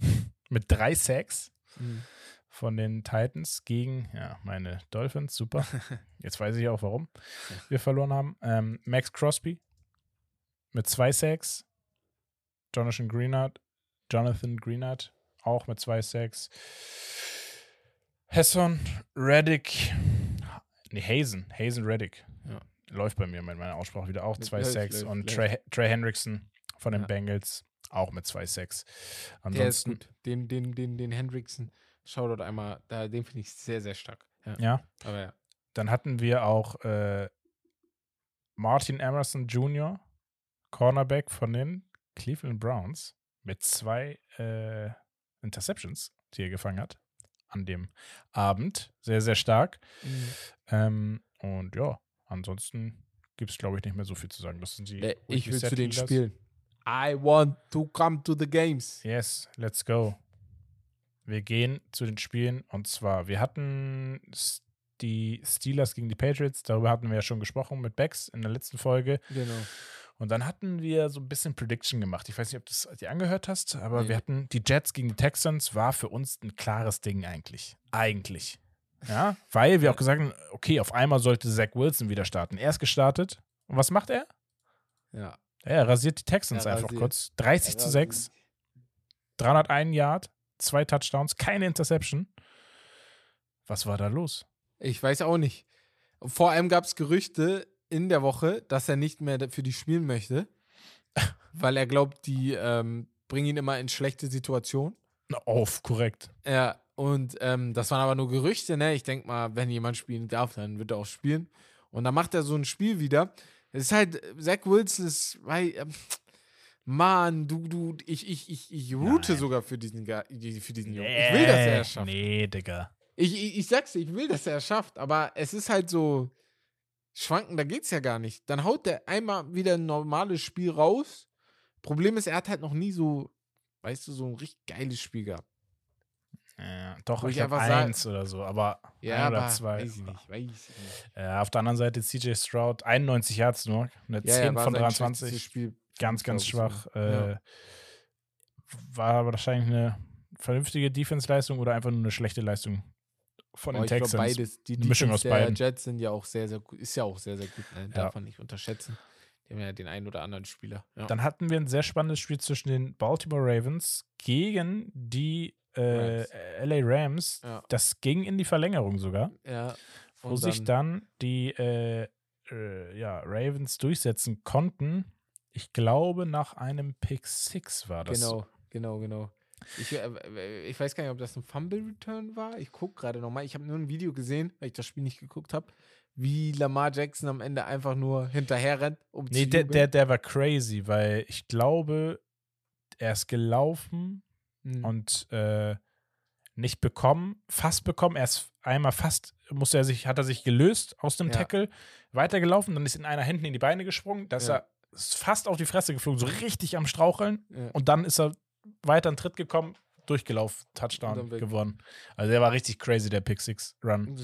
mit drei Sacks Mhm. Von den Titans gegen ja, meine Dolphins. Super. Jetzt weiß ich auch, warum wir verloren haben. Ähm, Max Crosby mit zwei Sacks. Jonathan Greenard, Jonathan Greenard auch mit zwei Sacks. Hesson, Reddick, nee, Hazen, Hazen Reddick. Ja. Läuft bei mir mit meiner Aussprache wieder auch. Zwei Läuft, Sacks. läuft, und. Trey, Trey Hendrickson von den Ja. Bengals auch mit zwei Sacks. Ansonsten, gut. Den, den, den, den Hendrickson, schau dort einmal, da, den finde ich sehr, sehr stark. Ja. ja, Aber ja. Dann hatten wir auch äh, Martin Emerson Jr., Cornerback von den Cleveland Browns, mit zwei äh, Interceptions, die er gefangen hat an dem Abend. Sehr, sehr stark. Mhm. Ähm, und ja, ansonsten gibt es, glaube ich, nicht mehr so viel zu sagen. Das sind die Äh, Ich will zu den spielen. I want to come to the games. Yes, let's go. Wir gehen zu den Spielen und zwar, wir hatten die Steelers gegen die Patriots, darüber hatten wir ja schon gesprochen mit Bex in der letzten Folge. Genau. Und dann hatten wir so ein bisschen Prediction gemacht. Ich weiß nicht, ob du das dir angehört hast, aber Nee. wir hatten die Jets gegen die Texans, war für uns ein klares Ding eigentlich. Eigentlich. Ja, weil wir auch gesagt haben, okay, auf einmal sollte Zach Wilson wieder starten. Er ist gestartet. Und was macht er? Ja. Ja, er rasiert die Texans Er einfach kurz. 30 zu 6, 301 Yard, zwei Touchdowns, keine Interception. Was war da los? Ich weiß auch nicht. Vor allem gab es Gerüchte in der Woche, dass er nicht mehr für die spielen möchte, weil er glaubt, die ähm, bringen ihn immer in schlechte Situationen. Auf, korrekt. Ja, und ähm, das waren aber nur Gerüchte, ne? Ich denke mal, wenn jemand spielen darf, dann wird er auch spielen. Und dann macht er so ein Spiel wieder. Es ist halt, Zach Wilson ist, weil, ähm, Mann, du, du, ich, ich, ich, ich route Nein. sogar für diesen, Ga- für diesen Jungen. Ich will, dass er es schafft. Nee, Digga. Ich, ich, ich sag's dir, ich will, dass er es schafft, aber es ist halt so, schwanken, da geht's ja gar nicht. Dann haut der einmal wieder ein normales Spiel raus. Problem ist, er hat halt noch nie so, weißt du, so ein richtig geiles Spiel gehabt. Ja, doch, Wo ich ich einfach eins oder so, aber Ja, ein oder aber zwei. weiß ich nicht, weiß ich nicht. Ja, auf der anderen Seite CJ Stroud, 91 Yards nur, eine Ja, 10 ja, von sein 23. schlechtestes Spiel. Ganz, ganz glaub schwach. sogar. Ja. Äh, War aber wahrscheinlich eine vernünftige Defense-Leistung oder einfach nur eine schlechte Leistung von Aber den Texans. beides. Die Eine Mischung aus der beiden. Jets sind ja auch sehr, sehr gut. Ist ja auch sehr, sehr gut. Ne? Darf Ja. man nicht unterschätzen. Die haben ja den einen oder anderen Spieler. Ja. Dann hatten wir ein sehr spannendes Spiel zwischen den Baltimore Ravens gegen die äh. LA Rams. ja. Das ging in die Verlängerung sogar, wo Und sich dann die äh, äh, ja, Ravens durchsetzen konnten. Ich glaube, nach einem Pick 6 war das. Genau, genau, genau. Ich, äh, ich weiß gar nicht, ob das ein Fumble-Return war. Ich gucke gerade nochmal. Ich habe nur ein Video gesehen, weil ich das Spiel nicht geguckt habe, wie Lamar Jackson am Ende einfach nur hinterher rennt. Um Nee, zu der, der, der war crazy, weil ich glaube, er ist gelaufen Hm. und äh, nicht bekommen, fast bekommen. Er ist einmal fast, musste er sich, hat er sich gelöst aus dem Ja. Tackle, weitergelaufen, dann ist in einer hinten in die Beine gesprungen, da ist Ja. er ist fast auf die Fresse geflogen, so richtig am Straucheln. Ja. Und dann ist er weiter in den Tritt gekommen, durchgelaufen, Touchdown gewonnen. Also der war richtig crazy, der Pick Six Run.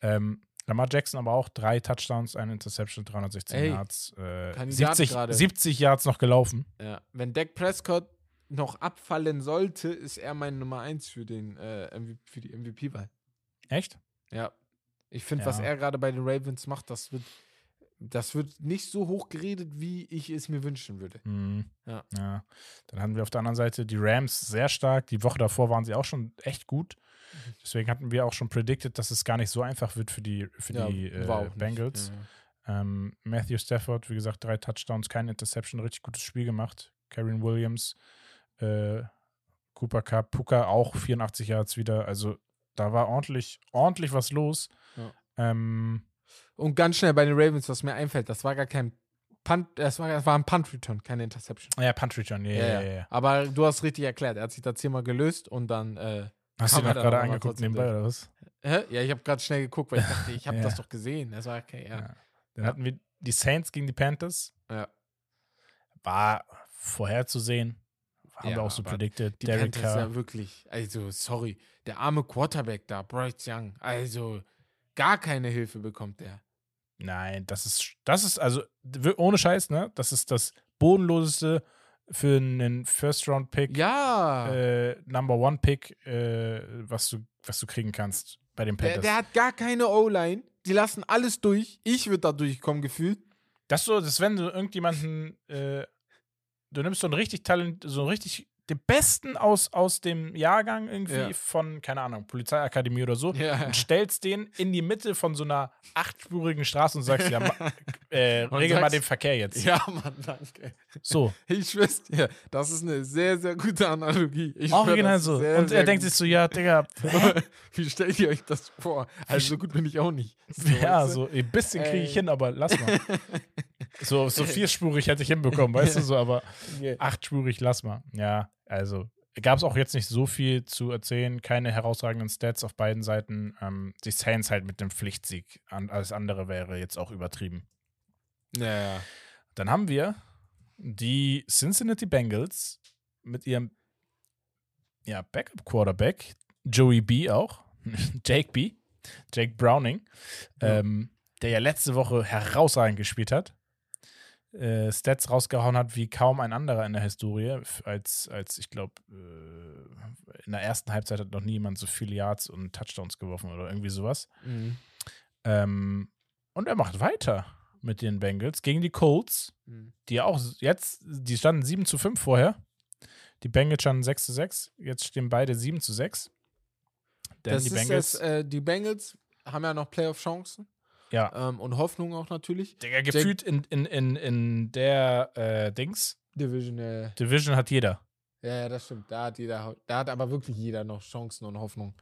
Ähm, Lamar Jackson aber auch drei Touchdowns, eine Interception, 316 Ey, Yards, äh, Kandidat 70, gerade. 70 Yards noch gelaufen. Ja. Wenn Dak Prescott noch abfallen sollte, ist er mein Nummer 1 für, den, äh, MVP für die MVP-Wahl. Echt? Ja. Ich finde, Ja. was er gerade bei den Ravens macht, das wird, das wird nicht so hoch geredet, wie ich es mir wünschen würde. Mhm. Ja. ja. Dann hatten wir auf der anderen Seite die Rams sehr stark. Die Woche davor waren sie auch schon echt gut. Deswegen hatten wir auch schon predicted, dass es gar nicht so einfach wird für die, für die äh. Bengals. Ja, Ähm, Matthew Stafford, wie gesagt, drei Touchdowns, keine Interception, richtig gutes Spiel gemacht. Karen Williams, äh, Cooper Cup, Puka auch 84 Yards wieder. Also da war ordentlich, ordentlich was los. Ja. Ähm, Und ganz schnell bei den Ravens, was mir einfällt, das war gar kein Punt, das war, das war ein Punt-Return, keine Interception. ja, Punt Return, ja, ja, ja. Aber du hast richtig erklärt, er hat sich da zehnmal gelöst und dann, äh, Hast du ihn er gerade angeguckt nebenbei oder was? hä? ja, ich habe gerade schnell geguckt, weil ich dachte, ich habe das doch gesehen. Das war okay, ja. Dann hatten wir die Saints gegen die Panthers. Ja. War vorherzusehen. Haben wir auch so predicted. Die Derek Panthers ja wirklich, also sorry, der arme Quarterback da, Bryce Young, also gar keine Hilfe bekommt der. Nein, das ist, das ist, also ohne Scheiß, ne? Das ist das bodenloseste für einen First-Round-Pick, Ja, äh, Number One-Pick, äh, was, du, was du kriegen kannst bei den der, Panthers. der hat gar keine O-Line, die lassen alles durch. Ich würde da durchkommen gefühlt. das ist so, das wenn du irgendjemanden, äh, du nimmst so einen richtig Talent, so einen richtig, den Besten aus, aus dem Jahrgang irgendwie Ja. von, keine Ahnung, Polizeiakademie oder so, Ja. und stellst den in die Mitte von so einer achtspurigen Straße und sagst, ja, äh, regel mal den Verkehr jetzt. Ja, Mann, danke. So, Ich schwör's dir, das ist eine sehr, sehr gute Analogie. Ich das ist so. Sehr, und sehr er denkt gut. sich so, ja, Digga, Wie stellt ihr euch das vor? Also so gut bin ich auch nicht. So, ja, weißt du? so, ein bisschen kriege ich hin, aber lass mal. So, so vierspurig hätte ich hinbekommen, weißt du, so, aber achtspurig, lass mal. Ja, also gab es auch jetzt nicht so viel zu erzählen, keine herausragenden Stats auf beiden Seiten. Ähm, die Saints halt mit dem Pflichtsieg, alles andere wäre jetzt auch übertrieben. Ja, ja. Dann haben wir die Cincinnati Bengals mit ihrem ja, Backup-Quarterback, Joey B auch, Jake B, Jake Browning, Ja. ähm, der ja letzte Woche herausragend gespielt hat. Äh, Stats rausgehauen hat wie kaum ein anderer in der Historie, als, als ich glaube, äh, in der ersten Halbzeit hat noch niemand so viele Yards und Touchdowns geworfen oder irgendwie sowas. Mhm. Ähm, und er macht weiter mit den Bengals gegen die Colts, Mhm. die auch jetzt, die standen 7 zu 5 vorher. Die Bengals standen 6 zu 6. Jetzt stehen beide 7 zu 6. Denn Das die ist Bengals, das, äh, die Bengals haben ja noch Playoff-Chancen ja, ähm, und Hoffnung auch natürlich. Digga, gefühlt in, in, in, in der äh, Dings, Division, äh, Division hat jeder. ja, ja, das stimmt. Da hat jeder, da hat aber wirklich jeder noch Chancen und Hoffnung.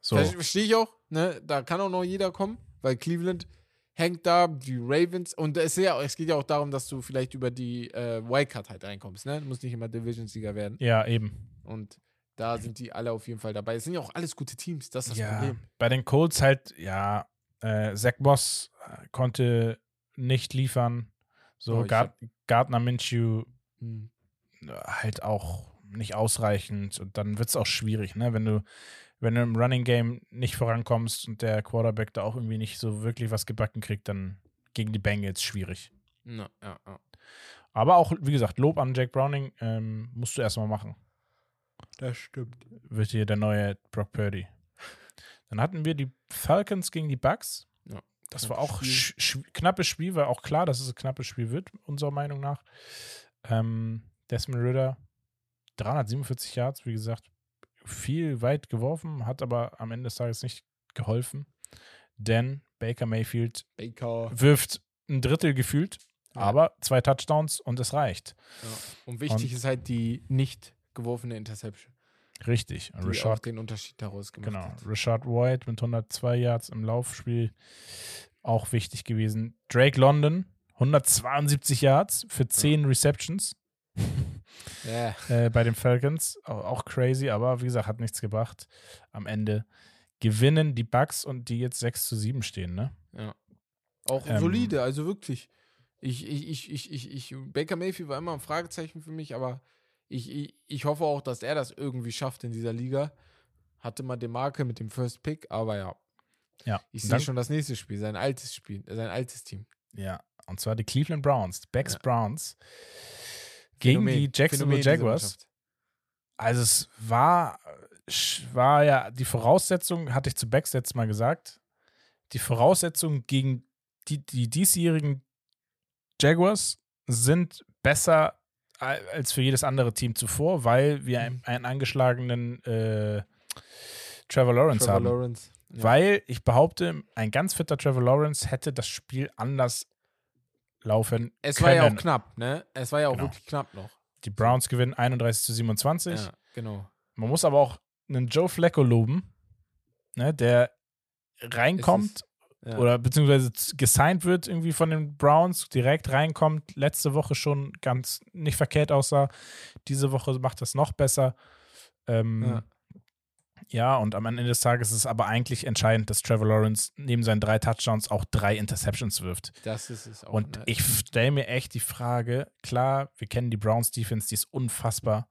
So, Verstehe ich auch, ne? Da kann auch noch jeder kommen, weil Cleveland hängt da, die Ravens und es, ja, es geht ja auch darum, dass du vielleicht über die äh, Wildcard halt reinkommst, ne? Du musst nicht immer Division-Sieger werden. ja, eben. Und da sind die alle auf jeden Fall dabei. Es sind ja auch alles gute Teams, das ist das Ja, Problem. bei den Colts halt, ja, äh, Zach Moss äh, konnte nicht liefern. So, Oh, ich Gard Gardner Minshew Hm. halt auch nicht ausreichend und dann wird es auch schwierig, ne? Wenn du, wenn du im Running Game nicht vorankommst und der Quarterback da auch irgendwie nicht so wirklich was gebacken kriegt, dann gegen die Bengals schwierig. Ja, ja, ja. Aber auch, wie gesagt, Lob an Jack Browning ähm, musst du erstmal machen. Das stimmt. Wird hier der neue Brock Purdy. Dann hatten wir die Falcons gegen die Bucks. Ja, Das war auch sch sch knappes Spiel, war auch klar, dass es ein knappes Spiel wird, unserer Meinung nach. Ähm, Desmond Ritter, 347 Yards, wie gesagt, viel weit geworfen, hat aber am Ende des Tages nicht geholfen. Denn Baker Mayfield Baker. wirft ein Drittel gefühlt, Ja. aber zwei Touchdowns und es reicht. Ja. Und wichtig Und- ist halt die nicht geworfene Interception. Richtig. die auch Rashad, den Unterschied daraus gemacht genau. hat. Rashad White mit 102 Yards im Laufspiel. Auch wichtig gewesen. Drake London, 172 Yards für 10 Receptions Ja, äh, bei den Falcons. Auch, auch crazy, aber wie gesagt, hat nichts gebracht. Am Ende gewinnen die Bucks und die jetzt 6 zu 7 stehen, ne? ja. Auch Ähm, solide, also wirklich. Ich, ich, ich, ich, ich, ich, Baker Mayfield war immer ein Fragezeichen für mich, aber ich, ich, ich hoffe auch, dass er das irgendwie schafft in dieser Liga. Hatte mal den Marke mit dem First Pick, aber ja. Ja. Ich sehe schon das nächste Spiel, sein altes Spiel, äh, sein altes Team. Ja, und zwar die Cleveland Browns, die Becks Ja. Browns gegen Phänomen- die Jacksonville Jaguars. Also es war, war ja die Voraussetzung, hatte ich zu Becks letztes Mal gesagt, die Voraussetzungen gegen die, die diesjährigen Jaguars sind besser als für jedes andere Team zuvor, weil wir einen, einen angeschlagenen äh, Trevor Lawrence Trevor haben. Lawrence. Ja. Weil ich behaupte, ein ganz fitter Trevor Lawrence hätte das Spiel anders laufen es können. war ja auch knapp, ne? Es war ja auch Genau. wirklich knapp noch. Die Browns gewinnen 31 zu 27. Ja, genau. Man muss aber auch einen Joe Flacco loben, ne, der reinkommt Ja. oder beziehungsweise gesigned wird irgendwie von den Browns, direkt reinkommt, letzte Woche schon ganz nicht verkehrt aussah. Diese Woche macht das noch besser. Ähm, Ja. ja. und am Ende des Tages ist es aber eigentlich entscheidend, dass Trevor Lawrence neben seinen drei Touchdowns auch drei Interceptions wirft. Das ist es auch. Und ne? ich stelle mir echt die Frage, klar, wir kennen die Browns Defense, die ist unfassbar.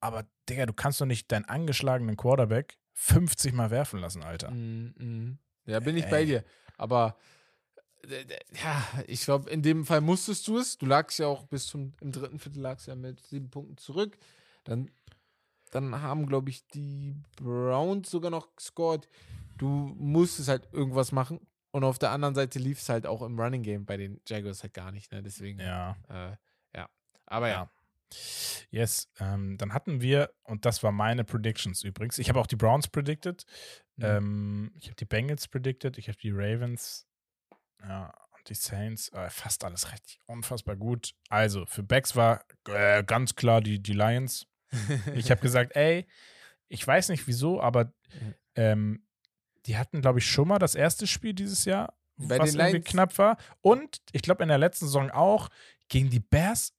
Aber, Digga, du kannst doch nicht deinen angeschlagenen Quarterback 50 Mal werfen lassen, Alter. Mm, mm. Ja, bin ich bei dir. Aber äh, äh, ja, ich glaube, in dem Fall musstest du es. Du lagst ja auch bis zum im dritten Viertel lagst ja mit sieben Punkten zurück. Dann, dann haben, glaube ich, die Browns sogar noch gescored. Du musstest halt irgendwas machen. Und auf der anderen Seite lief es halt auch im Running Game bei den Jaguars halt gar nicht. Ne? Deswegen, Ja, äh, ja. Aber ja. yes. Ähm, dann hatten wir, und das war meine Predictions übrigens. Ich habe auch die Browns predicted. Mhm. Ähm, ich habe die Bengals predicted. Ich habe die Ravens. Ja, und die Saints. Äh, fast alles richtig. Unfassbar gut. Also, für Becks war äh, ganz klar die, die Lions. Ich habe gesagt, ey, ich weiß nicht wieso, aber ähm, die hatten, glaube ich, schon mal das erste Spiel dieses Jahr, Bei was irgendwie Lions- knapp war. Und ich glaube, in der letzten Saison auch gegen die Bears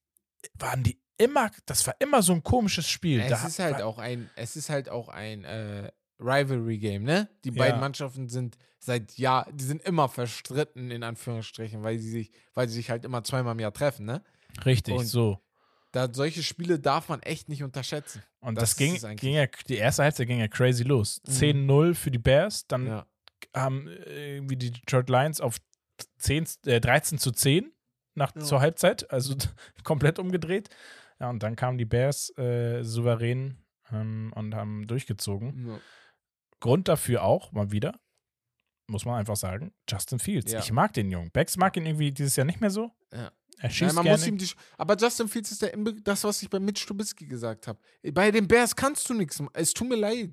waren die immer, das war immer so ein komisches Spiel. Es Da ist halt war- auch ein, es ist halt auch ein äh, Rivalry-Game, ne? Die Ja. beiden Mannschaften sind seit Jahr, die sind immer verstritten, in Anführungsstrichen, weil sie sich, weil sie sich halt immer zweimal im Jahr treffen, ne? Richtig, und- so. Da, solche Spiele darf man echt nicht unterschätzen. Und das das, ging, ging ja, die erste Halbzeit ging ja crazy los. Mhm. 10-0 für die Bears, dann Ja. haben äh, irgendwie die Detroit Lions auf 10, äh, 13 zu 10 nach, Ja. zur Halbzeit, also komplett umgedreht. Ja, und dann kamen die Bears äh, souverän ähm, und haben durchgezogen. Ja. Grund dafür auch, mal wieder, muss man einfach sagen, Justin Fields. Ja. Ich mag den Jungen. Bex mag ihn irgendwie dieses Jahr nicht mehr so. Ja. Er Nein, schießt man gerne. muss ihm die, Sch- aber Justin Fields ist der, das, was ich bei Mitch Trubisky gesagt habe. Bei den Bears kannst du nichts. Es tut mir leid.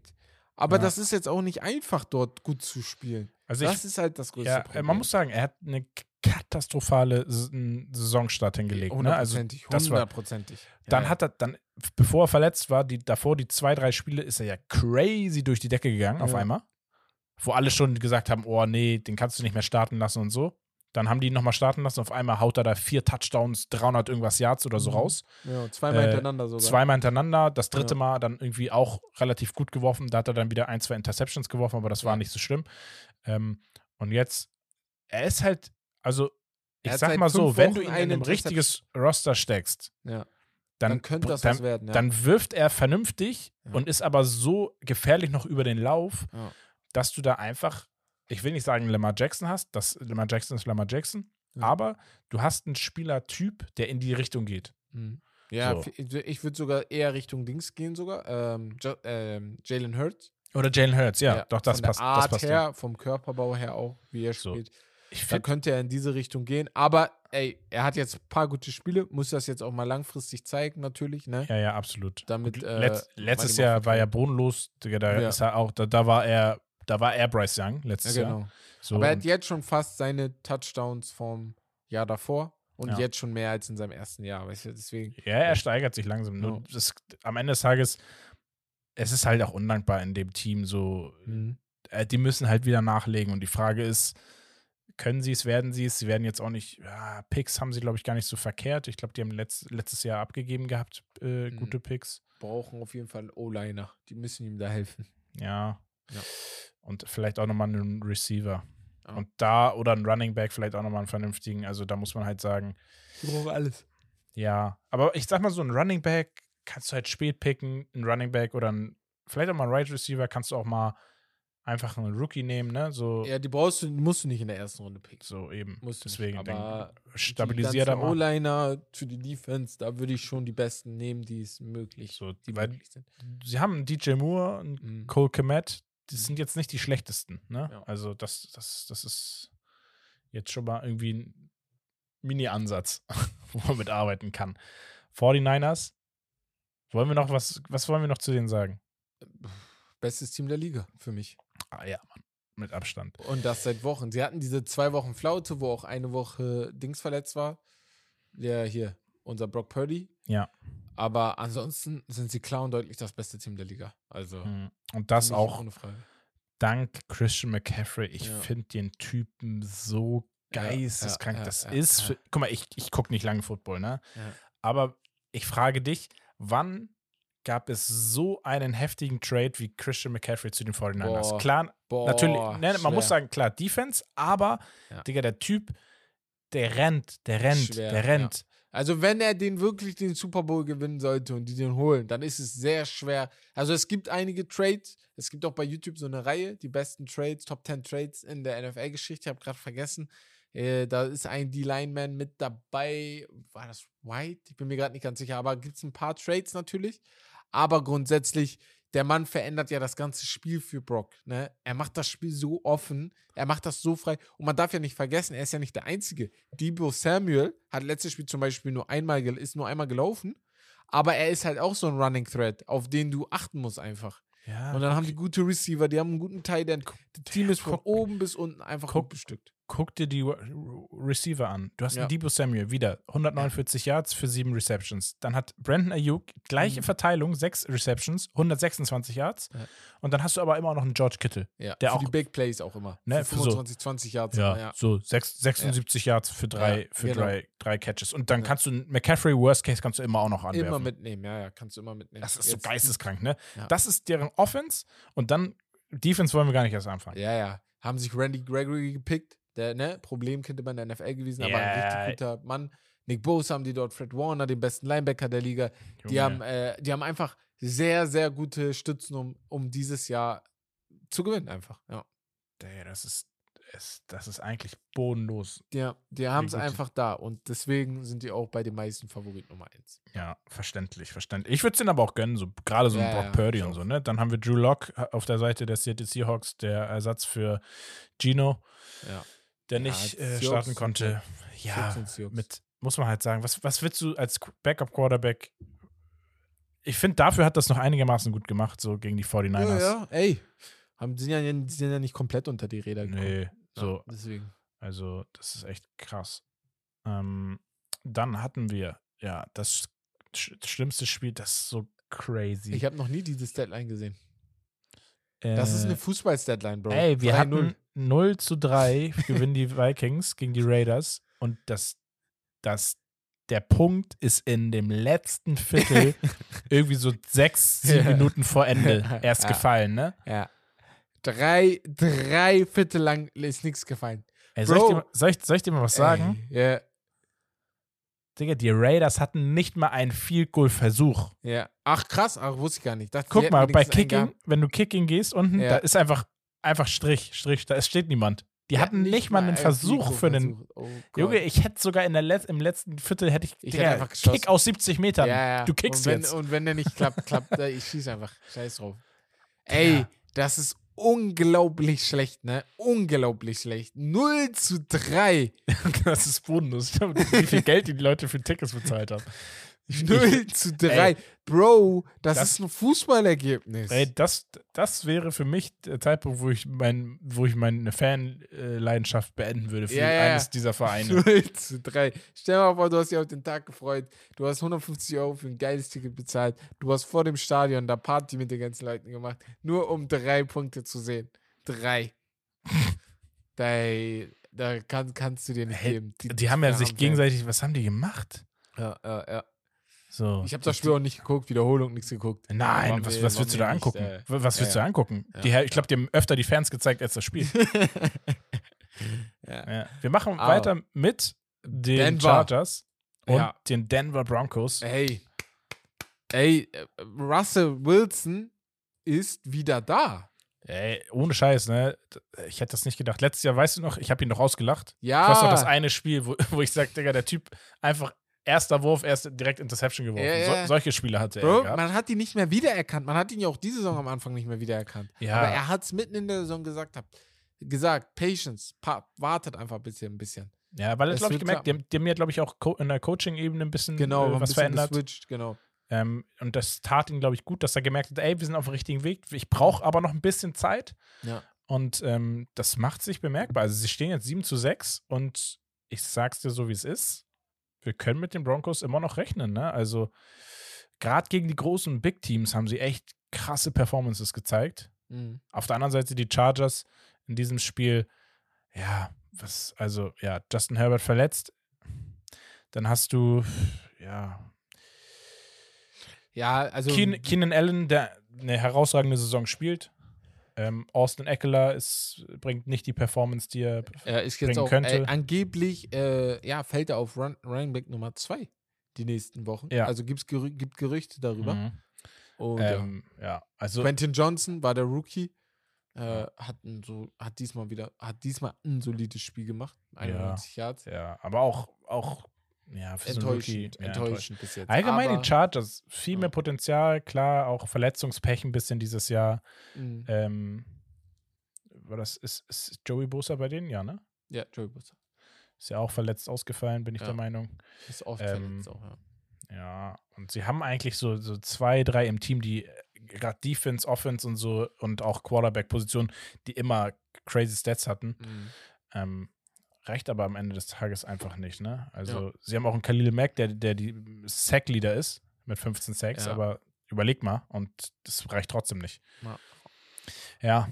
Aber Ja. das ist jetzt auch nicht einfach, dort gut zu spielen. also ich, das ist halt das größte ja, äh, Problem. man muss sagen, er hat eine katastrophale Saisonstart hingelegt. Ne? Also Hundertprozentig, das war- hundertprozentig. Ja, Dann ja. hat er, dann, bevor er verletzt war, die, davor die zwei, drei Spiele, ist er ja crazy durch die Decke gegangen auf Ja. einmal. Wo alle schon gesagt haben, oh nee, den kannst du nicht mehr starten lassen und so. Dann haben die ihn nochmal starten lassen. Auf einmal haut er da vier Touchdowns, 300 irgendwas Yards oder so Mhm. raus. Ja, zweimal Äh, hintereinander sogar. Zweimal hintereinander. Das dritte Ja. Mal dann irgendwie auch relativ gut geworfen. Da hat er dann wieder ein, zwei Interceptions geworfen, aber das war nicht so schlimm. Ähm, und jetzt, er ist halt, also ich sag seit mal so, wenn du ihn in ein richtiges Roster steckst, Ja. Dann, Dann, könnte das dann, was werden. Ja. dann wirft er vernünftig Ja. und ist aber so gefährlich noch über den Lauf, Ja. dass du da einfach, ich will nicht sagen Lamar Jackson hast, das Lamar Jackson ist Lamar Jackson, Ja. aber du hast einen Spielertyp, der in die Richtung geht. Mhm. Ja, So. ich würde sogar eher Richtung Dings gehen, sogar. Ähm, ähm, Jalen Hurts. Oder Jalen Hurts, ja, doch, das von der passt. Art passt her, vom Körperbau her auch, wie er So. spielt. Ich Da könnte er in diese Richtung gehen. Aber, ey, er hat jetzt ein paar gute Spiele, muss das jetzt auch mal langfristig zeigen, natürlich, ne? ja, ja, absolut. Damit, äh, kann letztes Jahr war er bodenlos, Digga, da Ja. ist er auch, da, da war er, da war er Bryce Young Ja, letztes Jahr. genau. So, Aber er hat jetzt schon fast seine Touchdowns vom Jahr davor und Ja. jetzt schon mehr als in seinem ersten Jahr, weißt du, deswegen. ja, er steigert sich langsam. Nur Ja. das, am Ende des Tages es ist halt auch undankbar in dem Team so. Mhm. Äh, die müssen halt wieder nachlegen. Und die Frage ist, können sie es, werden sie es? Sie werden jetzt auch nicht, ja, Picks haben sie, glaube ich, gar nicht so verkehrt. Ich glaube, die haben letzt, letztes Jahr abgegeben gehabt, äh, Mhm. gute Picks. Brauchen auf jeden Fall einen O-Liner. Die müssen ihm da helfen. Ja. Ja. Und vielleicht auch nochmal einen Receiver. Ja. Und da, oder einen Running Back, vielleicht auch nochmal einen vernünftigen. Also da muss man halt sagen, Die brauchen alles. ja. Aber ich sag mal so, ein Running Back kannst du halt spät picken, ein Running Back oder ein, vielleicht auch mal einen Right Receiver kannst du auch mal einfach einen Rookie nehmen, ne? So, Ja, die brauchst du, musst du nicht in der ersten Runde picken. so eben. Musst du nicht, Deswegen aber denk, stabilisier da mal. O-Liner für die Defense, da würde ich schon die besten nehmen, die es möglich, So, die weil möglich sind. sie haben einen DJ Moore, einen Mhm. Cole Komet, die sind jetzt nicht die schlechtesten, ne? Ja. Also das, das, das ist jetzt schon mal irgendwie ein Mini-Ansatz, wo man mitarbeiten kann. 49ers, wollen wir noch was, was wollen wir noch zu denen sagen? Bestes Team der Liga für mich. Ah ja, Mann, mit Abstand. Und das seit Wochen. Sie hatten diese zwei Wochen Flaute, wo auch eine Woche Dings verletzt war. Der hier, unser Brock Purdy. Ja. Aber ansonsten sind sie klar und deutlich das beste Team der Liga. Also Mhm. Und das auch ohne Frage. dank Christian McCaffrey. Ich Ja. finde den Typen so Ja, ja, geisteskrank. ja, das ist, für, guck mal, ich, ich gucke nicht lange Football, ne? Aber ich frage dich, wann gab es so einen heftigen Trade wie Christian McCaffrey zu den 49ers? Boah. Klar, Boah, natürlich, ne, man muss sagen, klar, Defense, aber, Ja. Digga, der Typ, der rennt, der rennt, Schwer, der ja. rennt. Also wenn er den wirklich den Super Bowl gewinnen sollte und die den holen, dann ist es sehr schwer. Also es gibt einige Trades, es gibt auch bei YouTube so eine Reihe, die besten Trades, Top 10 Trades in der NFL-Geschichte, ich habe gerade vergessen. Äh, da ist ein D-Lineman mit dabei, war das White? Ich bin mir gerade nicht ganz sicher, aber gibt es ein paar Trades natürlich. Aber grundsätzlich, der Mann verändert ja das ganze Spiel für Brock. Ne? Er macht das Spiel so offen, er macht das so frei. Und man darf ja nicht vergessen, er ist ja nicht der Einzige. Debo Samuel hat letztes Spiel zum Beispiel nur einmal, ist nur einmal gelaufen. Aber er ist halt auch so ein Running Thread, auf den du achten musst einfach. Ja, Und dann haben die gute Receiver, die haben einen guten Tight End. Das Team ist von guck- oben bis unten einfach guck- gut bestückt. Guck dir die Re- Receiver an. Du hast Ja. einen Debo Samuel, wieder 149 Yards für sieben Receptions. Dann hat Brandon Ayuk gleiche Mhm. Verteilung, sechs Receptions, 126 Yards. Ja. Und dann hast du aber immer noch einen George Kittle. Ja, Der für auch- die Big Plays auch immer. Ne, für für so- 25, 20 Yards. immer, ja. so sechs, 76 Yards für drei, Ja, für genau. drei, drei Catches. Und dann Ja. kannst du einen McCaffrey Worst Case kannst du immer auch noch anwerfen. Immer mitnehmen, ja, ja, kannst du immer mitnehmen. Das ist so Jetzt- geisteskrank, ne? Ja. Das ist deren Offense und dann Defense wollen wir gar nicht erst anfangen. Ja, ja. Haben sich Randy Gregory gepickt, der, ne, Problemkind immer in der NFL gewesen, aber ein Ja. richtig guter Mann. Nick Bose haben die dort, Fred Warner, den besten Linebacker der Liga. Die Junge. haben, äh, die haben einfach sehr, sehr gute Stützen, um, um dieses Jahr zu gewinnen, einfach. Ja. Ey, das ist, es, das ist eigentlich bodenlos. Die, die haben es einfach da und deswegen sind die auch bei den meisten Favorit Nummer 1. Ja, verständlich, verständlich. Ich würde es denen aber auch gönnen, so gerade so ein Ja, Brock ja, Purdy und so, ne? Dann haben wir Drew Lock auf der Seite der Seattle Seahawks, der Ersatz für Gino, Ja. Der Ja, nicht äh, starten konnte. Ja, mit, muss man halt sagen, was, was willst du als Backup-Quarterback? Ich finde, dafür hat das noch einigermaßen gut gemacht, so gegen die 49ers. Ja, ja, ey. Haben, sind, ja, die sind ja nicht komplett unter die Räder gekommen. Nee, Ja, so, deswegen. Also, das ist echt krass. Ähm, dann hatten wir, ja, das sch schlimmste Spiel, das ist so crazy. Ich habe noch nie dieses Deadline gesehen. Das ist eine Äh, Fußballs-Deadline, Bro. Ey, wir 3-0. hatten 0 zu 3 gewinnen die Vikings gegen die Raiders und das, das, der Punkt ist in dem letzten Viertel irgendwie so sechs, sieben. Minuten vor Ende erst Ja. gefallen, ne? Ja. Drei, drei Viertel lang ist nichts gefallen. Ey, soll, ich dir, mal- soll, ich, soll ich dir mal was sagen? Ja, Digga, die Raiders hatten nicht mal einen Field Goal Versuch. ja. Ach, krass. Ach, wusste ich gar nicht. Dachte, Guck mal, bei Kicking, gehabt. wenn du Kicking gehst unten, Ja. da ist einfach, einfach Strich, Strich, da steht niemand. Die hatten nicht mal einen Versuch für einen. Oh Junge, ich hätte sogar in der Letz-, im letzten Viertel hätte ich, Ich hätte einfach geschossen. Kick aus 70 Metern. ja, ja. Du kickst und wenn, jetzt. Und wenn der nicht klappt, klappt er. Ich schieße einfach. Scheiß drauf. Ey, Ja. das ist unglaublich schlecht, ne? Unglaublich schlecht. 0 zu 3. das ist bodenlos. Wie viel Geld die Leute für Tickets bezahlt haben. 0 zu 3. Ey, Bro, das, das- ist ein Fußballergebnis. Ey, das, das wäre für mich der Zeitpunkt, wo ich, mein, wo ich meine Fanleidenschaft beenden würde für Ja, eines ja. dieser Vereine. 0 zu 3. Stell dir mal vor, du hast dich auf den Tag gefreut. Du hast 150 Euro für ein geiles Ticket bezahlt. Du hast vor dem Stadion da Party mit den ganzen Leuten gemacht. Nur um drei Punkte zu sehen. Drei. da, da kann, kannst du dir nicht Hey, geben. Die haben ja sich gegenseitig, was haben die gemacht? Ja, ja, ja. So. Ich habe das Spiel auch nicht geguckt, Wiederholung nichts geguckt. Nein, was, was willst du da nicht, angucken? äh, was willst ja, du angucken? Ja. Die, ich glaube, die haben öfter die Fans gezeigt als das Spiel. ja. Wir machen Aber- weiter mit den Denver. Chargers und den Denver Broncos. Ey. Ey, äh, Russell Wilson ist wieder da. Ey, ohne Scheiß, ne? Ich hätte das nicht gedacht. Letztes Jahr, weißt du noch, ich habe ihn noch ausgelacht. Ja. Ich weiß noch das eine Spiel, wo, wo ich sage, Digga, der Typ einfach erster Wurf, erst direkt Interception geworfen. Ja, ja. So, solche Spiele hatte er Bro, gehabt. man hat ihn nicht mehr wiedererkannt. Man hat ihn ja auch diese Saison am Anfang nicht mehr wiedererkannt. Ja. Aber er hat es mitten in der Saison gesagt. Hab, gesagt, Patience, pa wartet einfach ein bisschen, ein bisschen. Ja, weil er, Es glaube ich, gemerkt, die haben, die haben ja, glaube ich, auch in der Coaching-Ebene ein bisschen Genau, äh, ein was bisschen verändert. geswitcht, genau. Ähm, und das tat ihm, glaube ich, gut, dass er gemerkt hat, ey, wir sind auf dem richtigen Weg. Ich brauche aber noch ein bisschen Zeit. Ja. Und ähm, das macht sich bemerkbar. Also sie stehen jetzt 7 zu 6 und ich sag's dir so, wie es ist. Wir können mit den Broncos immer noch rechnen, ne? Also gerade gegen die großen Big Teams haben sie echt krasse Performances gezeigt. Mhm. Auf der anderen Seite die Chargers in diesem Spiel, ja, was, also, ja, Justin Herbert verletzt. Dann hast du, ja, Ja, also. Keen, Keenan Allen, der eine herausragende Saison spielt. Ähm, Austin Eckler ist, bringt nicht die Performance, die er. er ist jetzt bringen auch könnte. Äh, angeblich, äh, ja, fällt er auf Run, Running Back Nummer 2 die nächsten Wochen. Ja. Also gibt's Gerü gibt Gerüchte darüber. Mhm. Und ja. Ähm, ja, also. Quentin Johnson war der Rookie. Äh, hat, ein so, hat diesmal wieder, hat diesmal ein solides Spiel gemacht. 91 Yards. Ja, aber auch, auch ja, für so Enttäuschend, ja, enttäuschend bis jetzt. Allgemein Aber, die Chargers, viel Ja. mehr Potenzial, klar, auch Verletzungspech ein bisschen dieses Jahr. mh, Ähm, war das, ist, ist Joey Bosa bei denen? Ja, ne? Ja, Joey Bosa. Ist ja auch verletzt ausgefallen, bin ich Ja. der Meinung. Ist oft Ähm, verletzt auch, ja. Ja, und sie haben eigentlich so, so zwei, drei im Team, die gerade Defense, Offense und so und auch Quarterback-Position, die immer crazy Stats hatten. Mhm. Ähm, reicht aber am Ende des Tages einfach nicht, ne? Also, sie haben auch einen Khalil Mack, der, der die Sack-Leader ist mit 15 Sacks, Ja. aber überleg mal und das reicht trotzdem nicht. Ja. Ja,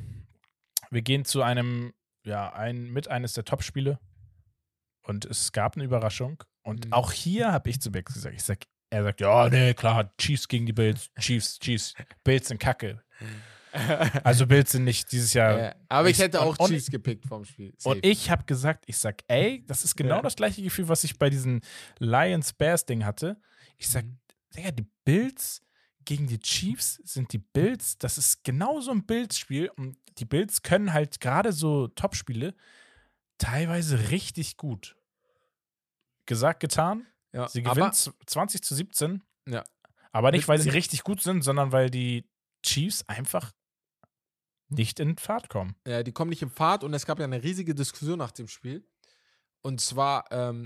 wir gehen zu einem, ja, ein, mit eines der Top-Spiele und es gab eine Überraschung und Mhm. auch hier habe ich zu Bex gesagt, ich sag, er sagt, ja, nee, klar, Chiefs gegen die Bills, Chiefs, Chiefs, Bills sind kacke. Also Bills sind nicht dieses Jahr. Ja, aber ich hätte auch und- Chiefs gepickt vom Spiel. Safe. Und ich habe gesagt, ich sag, ey, das ist genau Ja. das gleiche Gefühl, was ich bei diesem Lions-Bears-Ding hatte. Ich sag, Mhm. Digga, die Bills gegen die Chiefs sind die Bills, das ist genau so ein Bills-Spiel und die Bills können halt gerade so Topspiele teilweise richtig gut. Gesagt, getan. ja, Sie z- 20 zu 17. Ja. Aber nicht, weil sie richtig gut sind, sondern weil die Chiefs einfach nicht in Fahrt kommen. Ja, die kommen nicht im Fahrt und es gab ja eine riesige Diskussion nach dem Spiel. Und zwar, ähm,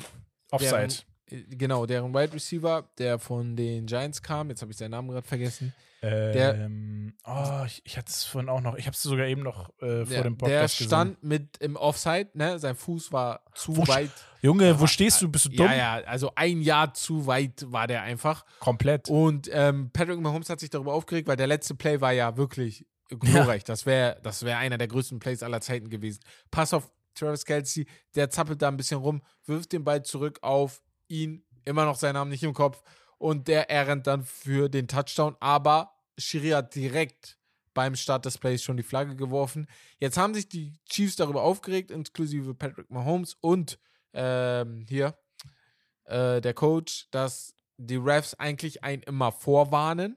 Offside. Deren, äh, genau, deren Wide Receiver, der von den Giants kam, jetzt habe ich seinen Namen gerade vergessen. Ähm, oh, ich, ich hatte es vorhin auch noch, ich habe es sogar eben noch äh, vor Der, dem der Podcast stand mit im Offside, ne? Sein Fuß war zu Wo weit. gesehen. Junge, wo Ja, stehst du? Bist du dumm? Ja, ja, also ein Jahr zu weit war der einfach. Komplett. Und ähm, Patrick Mahomes hat sich darüber aufgeregt, weil der letzte Play war ja wirklich glorreich. Das wäre das wär einer der größten Plays aller Zeiten gewesen. Pass auf Travis Kelsey, der zappelt da ein bisschen rum, wirft den Ball zurück auf ihn, immer noch sein Namen nicht im Kopf. Und der er rennt dann für den Touchdown, aber Schiri hat direkt beim Start des Plays schon die Flagge geworfen. Jetzt haben sich die Chiefs darüber aufgeregt, inklusive Patrick Mahomes und ähm, hier äh, der Coach, dass die Refs eigentlich einen immer vorwarnen,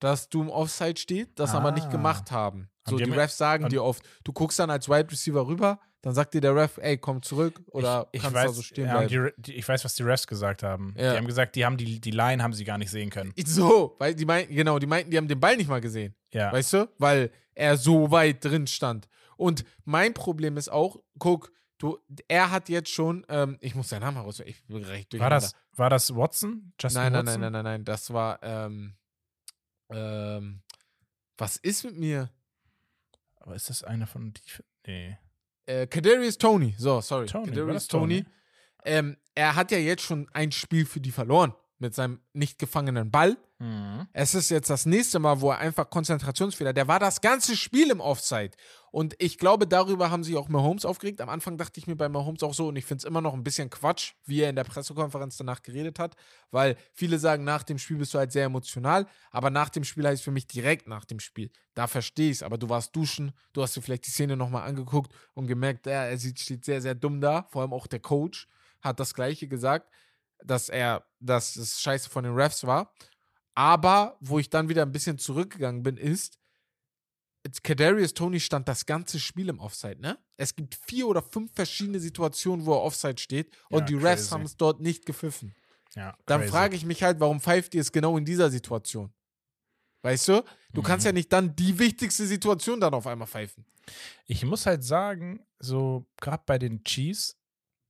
dass du im Offside steht, das aber nicht Ah. gemacht haben. So, Und die die haben- Refs sagen dir oft, du guckst dann als Wide Receiver rüber, dann sagt dir der Ref, ey, komm zurück oder ich, ich kannst weiß, da so stehen ja, bleiben. die, ich weiß, was die Refs gesagt haben. Ja. Die haben gesagt, die haben die, die Line haben sie gar nicht sehen können. So, weil die meinten, genau, die meinten, die haben den Ball nicht mal gesehen. Ja. Weißt du? Weil er so weit drin stand. Und mein Problem ist auch, guck, du, er hat jetzt schon, ähm, ich muss seinen Namen heraus, ich bin recht War das, war das Watson? Justin Nein, nein, Watson? nein, nein, nein, nein, das war, ähm, ähm, was ist mit mir? Aber ist das einer von die? Nee. Äh, Kadarius Tony, so, sorry. Tony, Kadarius Tony. Tony? Ähm, er hat ja jetzt schon ein Spiel für die verloren mit seinem nicht gefangenen Ball. Mhm. Es ist jetzt das nächste Mal, wo er einfach Konzentrationsfehler. Der war das ganze Spiel im Offside. Und ich glaube, darüber haben sich auch Mahomes aufgeregt. Am Anfang dachte ich mir bei Mahomes auch so, und ich finde es immer noch ein bisschen Quatsch, wie er in der Pressekonferenz danach geredet hat, weil viele sagen, nach dem Spiel bist du halt sehr emotional, aber nach dem Spiel heißt für mich direkt nach dem Spiel. Da verstehe ich es, aber du warst duschen, du hast dir vielleicht die Szene nochmal angeguckt und gemerkt, ja, er sieht, steht sehr, sehr dumm da. Vor allem auch der Coach hat das Gleiche gesagt, dass er, dass es scheiße von den Refs war. Aber wo ich dann wieder ein bisschen zurückgegangen bin, ist, Kadarius Tony stand das ganze Spiel im Offside, ne? Es gibt vier oder fünf verschiedene Situationen, wo er Offside steht und Ja, die Refs haben es dort nicht gepfiffen. Ja, Dann frage ich mich halt, warum pfeift ihr es genau in dieser Situation? Weißt du? Du kannst Mhm. ja nicht dann die wichtigste Situation dann auf einmal pfeifen. Ich muss halt sagen, so gerade bei den Chiefs,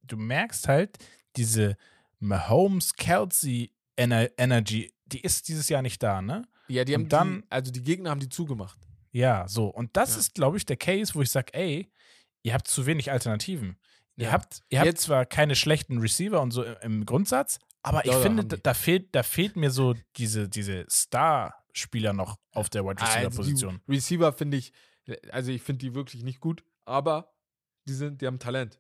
du merkst halt, diese Mahomes-Kelsey-Energy, die ist dieses Jahr nicht da, ne? Ja, die Und haben dann- die, also die Gegner haben die zugemacht. Ja, so. Und das Ja. ist, glaube ich, der Case, wo ich sage, ey, ihr habt zu wenig Alternativen. Ihr Ja. habt, ihr habt Jetzt- zwar keine schlechten Receiver und so im, im Grundsatz, aber ich finde, da, da fehlt, da fehlt mir so diese, diese Star-Spieler noch auf der Wide Also Receiver-Position. die Receiver finde ich, also ich finde die wirklich nicht gut, aber die sind, die haben Talent.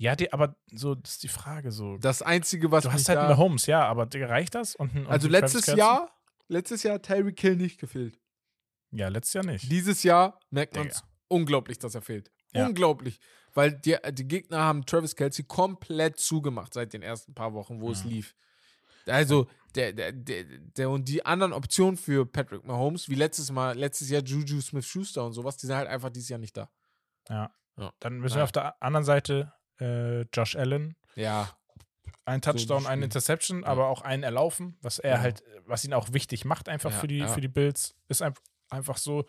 Ja, die, aber so, das ist die Frage so. Das Einzige, was du hast halt da, Mahomes, ja, aber Digga, reicht das? Und, und Also letztes? Jahr, letztes Jahr hat Tyreek Hill nicht gefehlt. Ja, letztes Jahr nicht. Dieses Jahr merkt man es unglaublich, dass er fehlt. Ja. Unglaublich. Weil die, die Gegner haben Travis Kelsey komplett zugemacht seit den ersten paar Wochen, wo es Ja. lief. Also, der, der, der, der und die anderen Optionen für Patrick Mahomes, wie letztes Mal, letztes Jahr Juju Smith Schuster und sowas, die sind halt einfach dieses Jahr nicht da. Ja. Ja. Dann müssen wir auf der anderen Seite äh, Josh Allen. Ja. Ein Touchdown, eine Spiel. Interception, aber auch einen erlaufen, was er Ja. halt, was ihn auch wichtig macht, einfach Ja, für, die, ja. für die Bills. Ist einfach, einfach so.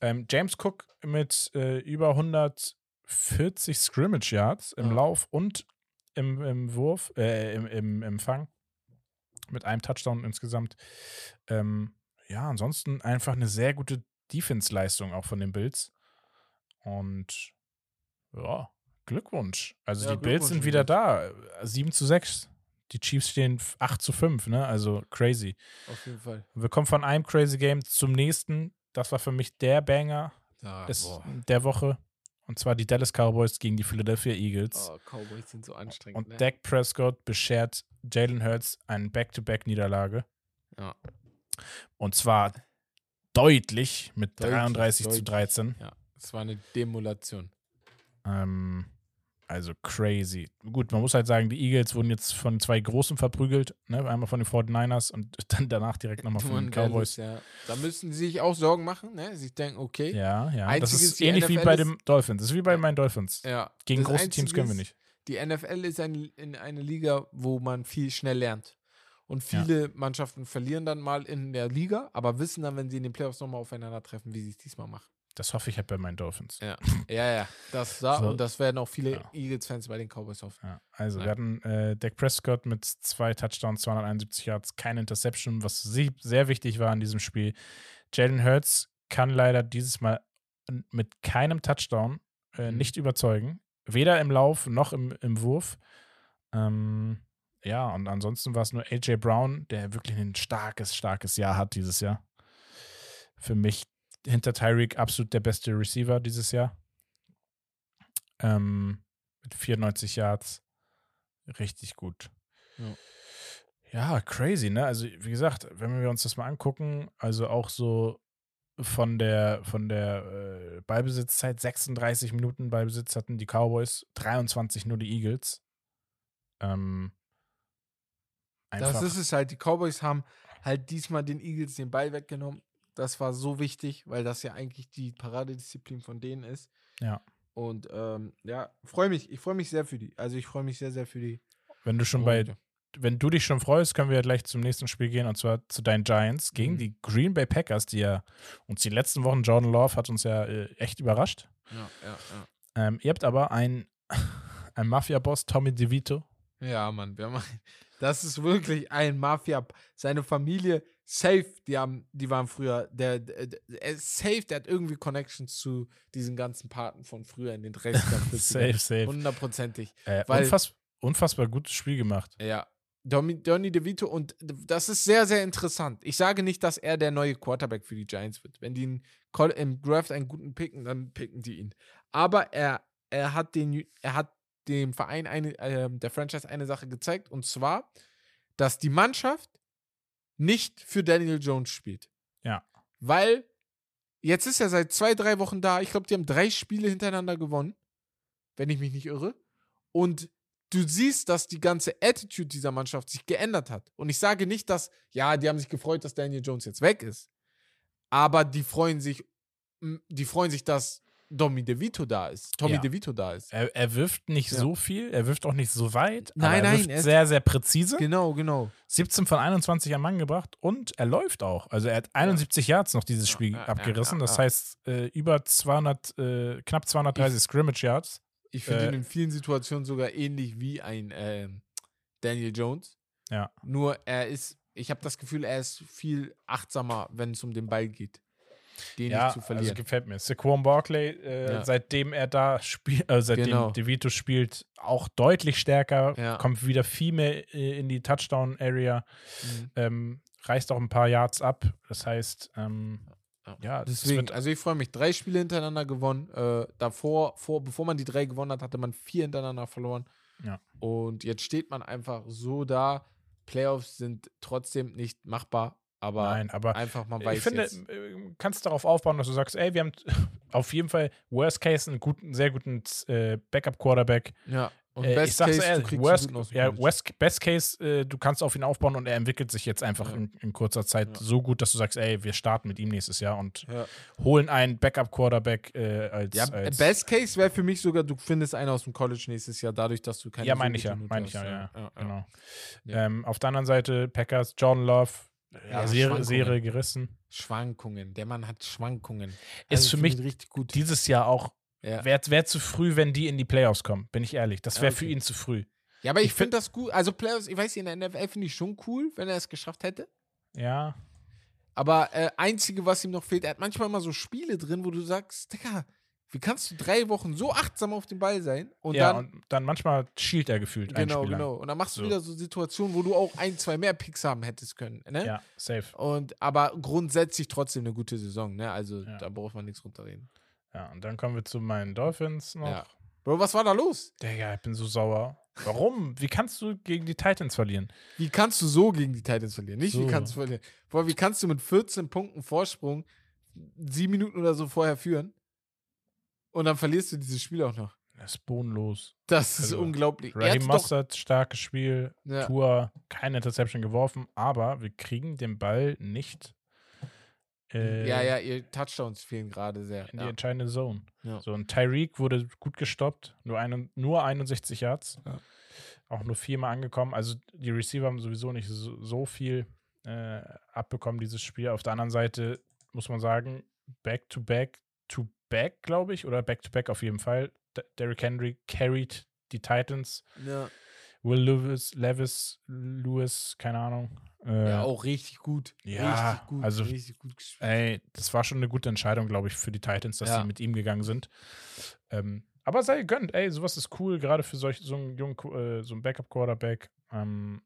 Ähm, James Cook mit äh, über 140 Scrimmage Yards im Ja. Lauf und im, im Wurf, äh, im, im Empfang. Mit einem Touchdown insgesamt. Ähm, ja, ansonsten einfach eine sehr gute Defense-Leistung auch von den Bills. Und ja, Glückwunsch. Also Ja, die Bills sind wieder da. 7 zu 6. Die Chiefs stehen 8 zu 5, ne? Also crazy. Auf jeden Fall. Wir kommen von einem crazy Game zum nächsten. Das war für mich der Banger Ja, des, der Woche. Und zwar die Dallas Cowboys gegen die Philadelphia Eagles. Oh, Cowboys sind so anstrengend. Und ne? Dak Prescott beschert Jalen Hurts eine Back-to-Back-Niederlage. Ja. Und zwar deutlich mit Deutlich, 33 zu deutlich. 13. Ja, es war eine Demolation. Ähm, also crazy. Gut, man muss halt sagen, die Eagles wurden jetzt von zwei Großen verprügelt. Ne? Einmal von den 49ers und dann danach direkt nochmal von den Cowboys. Ja. Da müssen sie sich auch Sorgen machen, ne? Sie denken, okay. Ja, ja. das ist ähnlich wie bei den Dolphins. Das ist wie bei Ja. meinen Dolphins. Ja. Gegen Das große Teams können wir nicht. Die NFL ist ein, in eine Liga, wo man viel schnell lernt. Und viele Mannschaften verlieren dann mal in der Liga, aber wissen dann, wenn sie in den Playoffs nochmal aufeinandertreffen, wie sie es diesmal machen. Das hoffe ich halt bei meinen Dolphins. Ja, ja, ja. Das da So. und das werden auch viele Ja. Eagles-Fans bei den Cowboys hoffen. Ja, also Ja. wir hatten äh, Dak Prescott mit zwei Touchdowns, 271 Yards, keine Interception, was sehr wichtig war in diesem Spiel. Jalen Hurts kann leider dieses Mal mit keinem Touchdown äh, Mhm. nicht überzeugen. Weder im Lauf noch im, im Wurf. Ähm, ja, und ansonsten war es nur AJ Brown, der wirklich ein starkes, starkes Jahr hat dieses Jahr. Für mich hinter Tyreek absolut der beste Receiver dieses Jahr. Ähm, mit 94 Yards. Richtig gut. Ja. Ja, crazy, ne? Also, wie gesagt, wenn wir uns das mal angucken, also auch so von der, von der äh, Ballbesitzzeit, 36 Minuten Ballbesitz hatten die Cowboys, 23 nur die Eagles. Ähm, Das ist es halt. Die Cowboys haben halt diesmal den Eagles den Ball weggenommen. Das war so wichtig, weil das ja eigentlich die Paradedisziplin von denen ist. Ja. Und ähm, ja, freue mich. Ich freue mich sehr für die. Also ich freue mich sehr, sehr für die. wenn du schon bei, Und, wenn du dich schon freust, können wir ja gleich zum nächsten Spiel gehen und zwar zu deinen Giants gegen Mhm. die Green Bay Packers, die ja uns die letzten Wochen, Jordan Love hat uns ja äh, echt überrascht. ja, ja, ja. Ähm, ihr habt aber ein, ein Mafia-Boss, Tommy DeVito. Ja, Mann, wir haben, das ist wirklich ein Mafia. Seine Familie, safe, die haben, die waren früher, der, der, der safe, der hat irgendwie Connections zu diesen ganzen Paten von früher in den 30er, 40er. safe, safe. Hundertprozentig. Äh, Weil- unfass, unfassbar gutes Spiel gemacht. Ja. Domi- Donny DeVito und das ist sehr, sehr interessant. Ich sage nicht, dass er der neue Quarterback für die Giants wird. Wenn die Col- im Draft einen guten picken, dann picken die ihn. Aber er, er hat den, er hat dem Verein eine, äh, der Franchise eine Sache gezeigt und zwar, dass die Mannschaft nicht für Daniel Jones spielt. Ja. Weil jetzt ist er seit zwei, drei Wochen da. Ich glaube, die haben drei Spiele hintereinander gewonnen, wenn ich mich nicht irre. Und du siehst, dass die ganze Attitude dieser Mannschaft sich geändert hat. Und ich sage nicht, dass, ja, die haben sich gefreut, dass Daniel Jones jetzt weg ist. Aber die freuen sich, die freuen sich, dass Tommy DeVito da ist. Tommy Ja. DeVito da ist. Er, er wirft nicht Ja. so viel, er wirft auch nicht so weit. Nein, aber er nein, wirft er sehr, sehr präzise. Genau, genau. 17 von 21 am Mann gebracht und er läuft auch. Also er hat 71 Yards noch dieses Ja, Spiel ja, ja, abgerissen. ja, das ja. heißt, äh, über 200, äh, knapp 230 Scrimmage Yards. Ich finde Äh, ihn in vielen Situationen sogar ähnlich wie ein ähm, Daniel Jones. Ja. Nur er ist, ich habe das Gefühl, er ist viel achtsamer, wenn es um den Ball geht. Den Ja, nicht zu also verlieren. gefällt mir. Saquon Barkley, äh, Ja. seitdem er da spielt, äh, seitdem Genau. DeVito spielt, auch deutlich stärker, Ja. kommt wieder viel mehr äh, in die Touchdown-Area, Mhm. ähm, reißt auch ein paar Yards ab. Das heißt, ähm, ja, das Deswegen, also ich freue mich. Drei Spiele hintereinander gewonnen. Äh, davor, vor, bevor man die drei gewonnen hat, hatte man vier hintereinander verloren. Ja. Und jetzt steht man einfach so da. Playoffs sind trotzdem nicht machbar, aber Nein, aber einfach man weiß ich finde, jetzt. äh, kannst darauf aufbauen, dass du sagst, ey, wir haben auf jeden Fall Worst Case einen guten, sehr guten äh, Backup-Quarterback. Ja. Und Äh, ich Best sag's Case, ehrlich, worst, ja, worst, Best Case, äh, du kannst auf ihn aufbauen und er entwickelt sich jetzt einfach Ja. in, in kurzer Zeit Ja. so gut, dass du sagst, ey, wir starten mit ihm nächstes Jahr und holen einen Backup-Quarterback äh, als, als Best Case wäre für mich sogar, du findest einen aus dem College nächstes Jahr, dadurch, dass du keine Ja, meine ich ja, meine ich ja, ja, genau. Ähm, auf der anderen Seite Packers, Jordan Love, ja, Serie. Serie gerissen. Schwankungen. Der Mann hat Schwankungen. Ist Also für ich mich richtig gut. Dieses Jahr auch, ja. wäre wär zu früh, wenn die in die Playoffs kommen, bin ich ehrlich. Das wäre Ja, für okay. ihn zu früh. ja, aber ich, ich find- finde das gut. Also Playoffs, ich weiß in der NFL finde ich schon cool, wenn er es geschafft hätte. Ja, Aber äh, einzige, was ihm noch fehlt, er hat manchmal mal so Spiele drin, wo du sagst, Digga, wie kannst du drei Wochen so achtsam auf dem Ball sein? Und ja, dann, und dann manchmal schielt er gefühlt genau, genau. Und dann machst du So. wieder so Situationen, wo du auch ein, zwei mehr Picks haben hättest können. Ne? Ja, safe. Und aber grundsätzlich trotzdem eine gute Saison, ne? Also Ja. da braucht man nichts runterreden. Ja, und dann kommen wir zu meinen Dolphins noch. Ja. Bro, was war da los? Digga, ich bin so sauer. Warum? Wie kannst du gegen die Titans verlieren? Wie kannst du so gegen die Titans verlieren? Nicht, wie So. kannst du verlieren? Boah, wie kannst du mit 14 Punkten Vorsprung sieben Minuten oder so vorher führen? Und dann verlierst du dieses Spiel auch noch. Das ist bodenlos. Das ist Also, unglaublich. Raheem Mostert, starkes Spiel. Ja. Tour, keine Interception geworfen, aber wir kriegen den Ball nicht äh, ja, ja, ihr Touchdowns fehlen gerade sehr. in die Ja. entscheidende Zone. Ja. So, und Tyreek wurde gut gestoppt, nur, ein, nur 61 Yards. Ja. Auch nur viermal angekommen. Also die Receiver haben sowieso nicht so, so viel äh, abbekommen, dieses Spiel. Auf der anderen Seite muss man sagen, Back-to-Back, to back, glaube ich, oder Back-to-Back auf jeden Fall. D Derrick Henry carried die Titans. Ja. Will Lewis, Levis, Lewis, keine Ahnung. Äh, ja, auch richtig gut. ja, richtig gut. also- richtig gut gespielt. Ey, das war schon eine gute Entscheidung, glaube ich, für die Titans, dass Ja. sie mit ihm gegangen sind. Ähm, aber sei gönnt, ey, sowas ist cool, gerade für solch, so einen jungen, äh, so einen Backup-Quarterback. Ähm,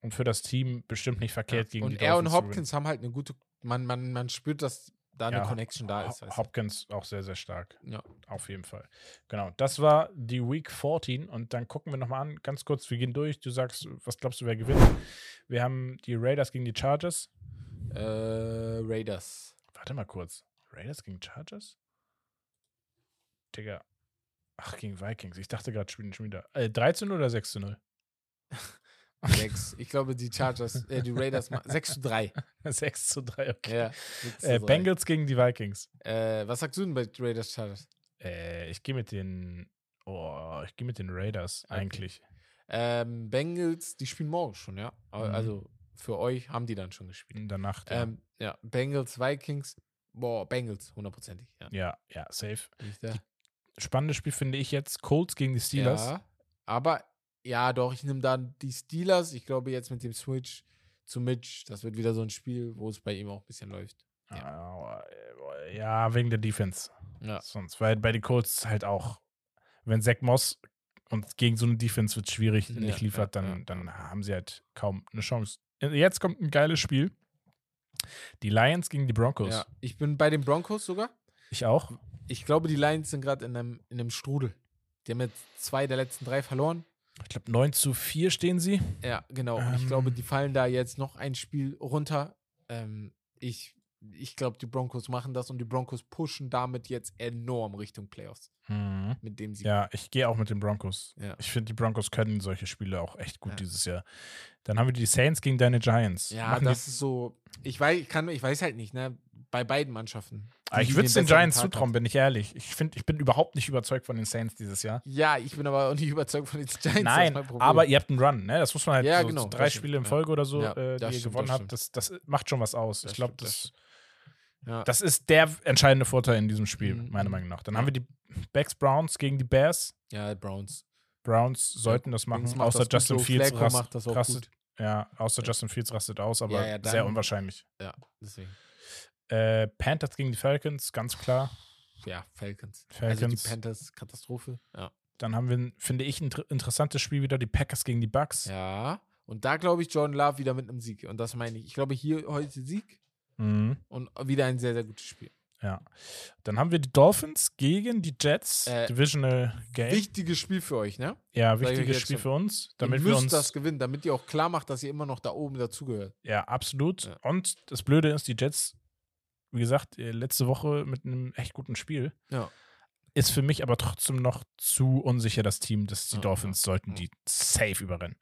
und für das Team bestimmt nicht verkehrt gegen und die er und Dolphins zu Hopkins haben halt eine gute, man, man, man spürt, dass da eine Ja, Connection da ist. Hopkins auch sehr, sehr stark. Ja. Auf jeden Fall. Genau, das war die Week 14 und dann gucken wir nochmal an, ganz kurz, wir gehen durch. Du sagst, was glaubst du, wer gewinnt? Wir haben die Raiders gegen die Chargers. Äh, Raiders. Warte mal kurz. Raiders gegen Chargers? Digga. Ach, gegen Vikings. Ich dachte gerade spielen schon wieder. Äh, 3 zu 0 oder 6 zu 0? 6. ich glaube, die Chargers, äh, die Raiders, ma- 6 zu 3. 6 zu 3, okay. Ja. 6 zu Äh, 3. Bengals gegen die Vikings. Äh, was sagst du denn bei Raiders Chargers? Äh, ich gehe mit den. Oh, ich gehe mit den Raiders Okay. eigentlich. Ähm, Bengals, die spielen morgen schon, ja. Mhm. Also für euch haben die dann schon gespielt. In der Nacht. Ja, Ähm, ja, Bengals, Vikings. Boah, Bengals, hundertprozentig. Ja. ja, ja, safe. Spannendes Spiel finde ich jetzt. Colts gegen die Steelers. Ja. Aber ja, doch, ich nehme dann die Steelers. Ich glaube, jetzt mit dem Switch zu Mitch, das wird wieder so ein Spiel, wo es bei ihm auch ein bisschen läuft. Ja, ja wegen der Defense. Ja. Sonst, weil bei den Colts halt auch, wenn Zach Moss und gegen so eine Defense wird schwierig Ja, nicht liefert, dann, dann haben sie halt kaum eine Chance. Jetzt kommt ein geiles Spiel. Die Lions gegen die Broncos. Ja, ich bin bei den Broncos sogar. Ich auch. Ich glaube, die Lions sind gerade in einem, in einem Strudel. Die haben jetzt zwei der letzten drei verloren. Ich glaube, 9 zu 4 stehen sie. Ja, genau. Ähm. ich glaube, die fallen da jetzt noch ein Spiel runter. Ähm, ich ich glaube, die Broncos machen das und die Broncos pushen damit jetzt enorm Richtung Playoffs. Mit dem sie. Ja, ich gehe auch mit den Broncos. Ja. Ich finde, die Broncos können solche Spiele auch echt gut Ja. dieses Jahr. Dann haben wir die Saints gegen deine Giants. Ja, Machen das ist so. Ich weiß, ich kann, ich weiß halt nicht, ne? Bei beiden Mannschaften. Ah, ich würde es den Giants Tag hat. zutrauen, bin ich ehrlich. Ich finde, ich bin überhaupt nicht überzeugt von den Saints dieses Jahr. Ja, ich bin aber auch nicht überzeugt von den Giants. Nein, aber ihr habt einen Run, ne? Das muss man halt Ja, so, genau, drei stimmt, Spiele in ja. Folge oder so, Ja, äh, das die ihr stimmt, gewonnen das habt. Das, das macht schon was aus. Das ich glaube, das das, ja. ist der entscheidende Vorteil in diesem Spiel, Mhm. meiner Meinung nach. Dann Ja. haben wir die Backs Browns gegen die Bears. ja, Browns. Browns sollten das machen, macht außer Justin. Fields Flacco rast, macht das auch rastet, gut. ja, außer Justin Fields rastet aus, aber Ja, ja, sehr unwahrscheinlich. Ja, deswegen. Äh, Panthers gegen die Falcons, ganz klar. Ja, Falcons. Falcons. Also die Panthers, Katastrophe. Ja. Dann haben wir, finde ich, ein inter- interessantes Spiel wieder, die Packers gegen die Bucks. Ja. Und da glaube ich Jordan Love wieder mit einem Sieg. Und das meine ich. Ich glaube hier heute Sieg Mhm. und wieder ein sehr, sehr gutes Spiel. Ja. Dann haben wir die Dolphins gegen die Jets. Äh, Divisional Game. Wichtiges Spiel für euch, ne? ja, wichtiges Spiel für uns, damit ihr wir müsst uns. das gewinnen, damit ihr auch klar macht, dass ihr immer noch da oben dazugehört. ja, absolut. Ja. Und das Blöde ist, die Jets, wie gesagt, äh, letzte Woche mit einem echt guten Spiel. Ja. Ist für mich aber trotzdem noch zu unsicher das Team, dass die Ja, Dolphins sollten die safe überrennen.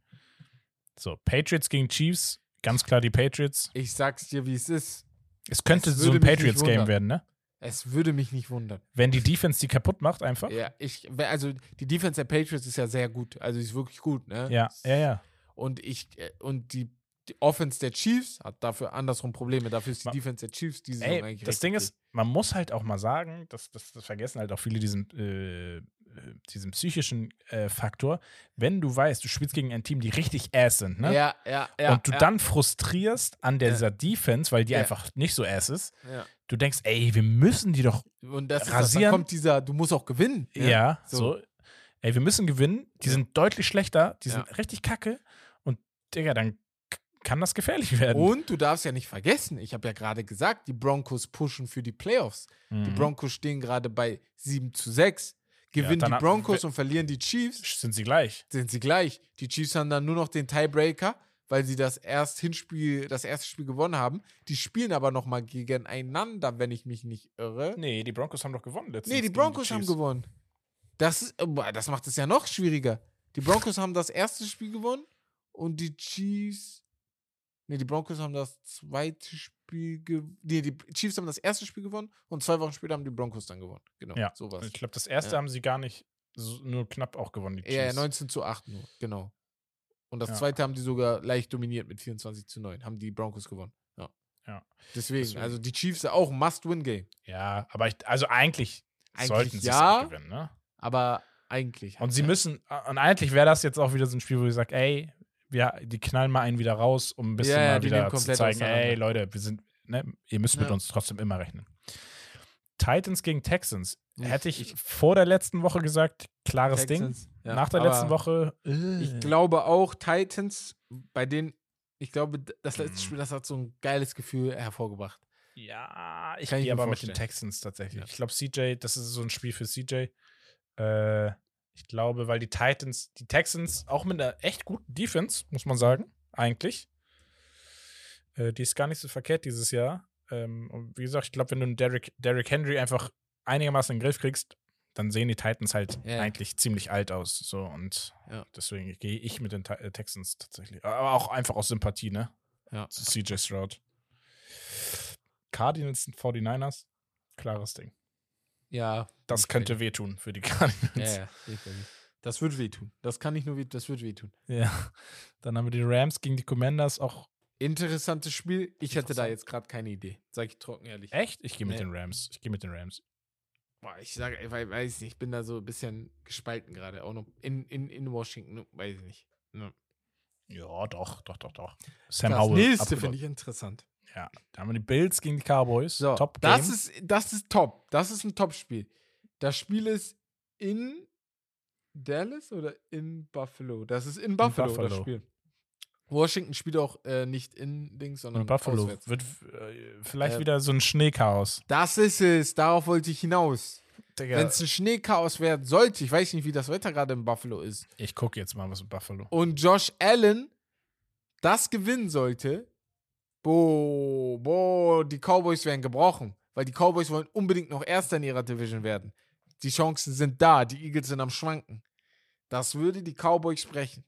So, Patriots gegen Chiefs, ganz klar die Patriots. Ich sag's dir, wie es ist. Es könnte Es so ein Patriots-Game werden, ne? Es würde mich nicht wundern. Wenn die Defense die kaputt macht, einfach. Ja, ich, also die Defense der Patriots ist ja sehr gut. Also die ist wirklich gut, ne? Ja, ja, ja. Und ich, äh, und die, die Offense der Chiefs hat dafür andersrum Probleme. Dafür ist die Ma- Defense der Chiefs diese Ey, eigentlich das Ding ist, man muss halt auch mal sagen, das, das, das vergessen halt auch viele diesen, äh, äh, diesen psychischen äh, Faktor. Wenn du weißt, du spielst gegen ein Team, die richtig ass sind, ne? Ja, ja, ja. und du ja, dann frustrierst an dieser Defense, weil die Ja. einfach nicht so ass ist, Ja. du denkst, ey, wir müssen die doch, Und das ist das, Rasieren. dann kommt dieser, du musst auch gewinnen. ne? ja, so. so. ey, wir müssen gewinnen, die Ja. sind deutlich schlechter, die sind Ja. richtig kacke und, Digga, dann kann das gefährlich werden. Und du darfst ja nicht vergessen, ich habe ja gerade gesagt, die Broncos pushen für die Playoffs. Die Mhm. Broncos stehen gerade bei 7 zu 6. Gewinnen dann die Broncos und verlieren die Chiefs, sind sie gleich. sind sie gleich. Die Chiefs haben dann nur noch den Tiebreaker, weil sie das erst Hinspiel, das erste Spiel gewonnen haben. Die spielen aber noch mal gegeneinander, wenn ich mich nicht irre. Nee, die Broncos haben doch gewonnen letztens. Nee, die Broncos haben Chiefs. gewonnen. Das, boah, das macht es ja noch schwieriger. Die Broncos haben das erste Spiel gewonnen und die Chiefs. Nee, die Broncos haben das zweite Spiel gewonnen. Nee, die Chiefs haben das erste Spiel gewonnen und zwei Wochen später haben die Broncos dann gewonnen. Genau, Ja, sowas. Ich glaube, das erste Ja. haben sie gar nicht so, nur knapp auch gewonnen, die Ja, ja, Chiefs. 19 zu 8 nur, genau. Und das Ja. zweite haben die sogar leicht dominiert mit 24 zu 9. Haben die Broncos gewonnen. Ja. Ja. Deswegen, Deswegen. also die Chiefs auch Must-Win-Game. Ja, aber ich, also eigentlich, Eigentlich sollten sie ja. es gewinnen, ne? Aber eigentlich. Und sie ja. müssen, und eigentlich wäre das jetzt auch wieder so ein Spiel, wo ich sage, ey, wir, die knallen mal einen wieder raus, um ein bisschen Ja, ja, mal wieder zu zeigen, ey, Leute, wir sind, ne, ihr müsst mit Ja. uns trotzdem immer rechnen. Titans gegen Texans. Ich- Hätte ich, ich- vor der letzten Woche gesagt, klares Texans, Ding. ja, Nach der letzten Woche, Ich äh, glaube auch Titans, bei denen, ich glaube, das letzte Mhm. Spiel, das hat so ein geiles Gefühl hervorgebracht. Ja, ich Kann ich gehe aber mit den vorstellen. Texans tatsächlich. Ja. Ich glaube, CJ, das ist so ein Spiel für CJ. Äh, ich glaube, weil die Titans, die Texans, auch mit einer echt guten Defense, muss man sagen, eigentlich. Äh, die ist gar nicht so verkehrt dieses Jahr. Ähm, und wie gesagt, ich glaube, wenn du einen Derrick, Derrick Henry einfach einigermaßen in den Griff kriegst, dann sehen die Titans halt Ja. eigentlich ziemlich alt aus. So und Ja. deswegen gehe ich mit den äh, Texans tatsächlich. Aber auch einfach aus Sympathie, ne? Ja. zu CJ Stroud. Cardinals und 49ers, klares Ding. Ja. Das könnte wehtun für die Cardinals. Ja, ja. sicherlich. Das wird wehtun. Das kann nicht nur weh, das wird wehtun. Ja. Dann haben wir die Rams gegen die Commanders auch. Interessantes Spiel. Ich hätte da jetzt gerade keine Idee. Sag ich trocken ehrlich. Echt? Ich gehe mit Nee. den Rams. Ich gehe mit den Rams. boah, ich sage, ich wei- weiß nicht, ich bin da so ein bisschen gespalten gerade. Auch noch in, in, in Washington, weiß ich nicht. Ja. Ja, doch, doch, doch, doch. Sam Das Howell. nächste abgelockt. finde ich interessant. Ja, da haben wir die Bills gegen die Cowboys. So, Top das Game. ist, das ist top. Das ist ein Top-Spiel. Das Spiel ist in Dallas oder in Buffalo? Das ist in Buffalo, das Buffalo. Spiel. Washington spielt auch äh, nicht in Dings, sondern Und Buffalo auswärts. wird äh, vielleicht Äh, wieder so ein Schneechaos. Das ist es. Darauf wollte ich hinaus. Wenn es ein Schneechaos werden sollte, ich weiß nicht, wie das Wetter gerade in Buffalo ist, ich gucke jetzt mal was in Buffalo. und Josh Allen das gewinnen sollte, boah, boah, die Cowboys werden gebrochen. Weil die Cowboys wollen unbedingt noch Erster in ihrer Division werden. Die Chancen sind da, die Eagles sind am Schwanken. Das würde die Cowboys sprechen.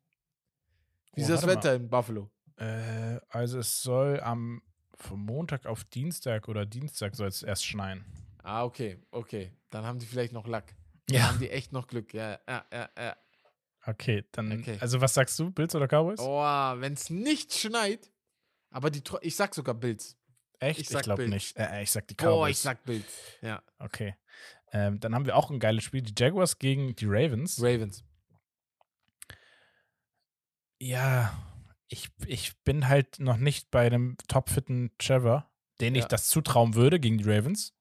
Wie Oh, ist das Wetter in Buffalo? Äh, also es soll am vom Montag auf Dienstag oder Dienstag soll es erst schneien. Ah, okay, okay. Dann haben die vielleicht noch Lack. Dann haben die echt noch Glück. Ja, ja, ja, ja. Okay, dann. Okay. Also was sagst du, Bills oder Cowboys? Oh, wenn es nicht schneit, aber die, ich sag sogar Bills. Echt? ich Ich, sag glaube nicht. Äh, äh, ich sag die Cowboys. ich sag Bills. Ja. okay. Ähm, dann haben wir auch ein geiles Spiel. Die Jaguars gegen die Ravens. Ravens. ja, ich, ich bin halt noch nicht bei einem topfitten Trevor, den ich Ja. das zutrauen würde gegen die Ravens.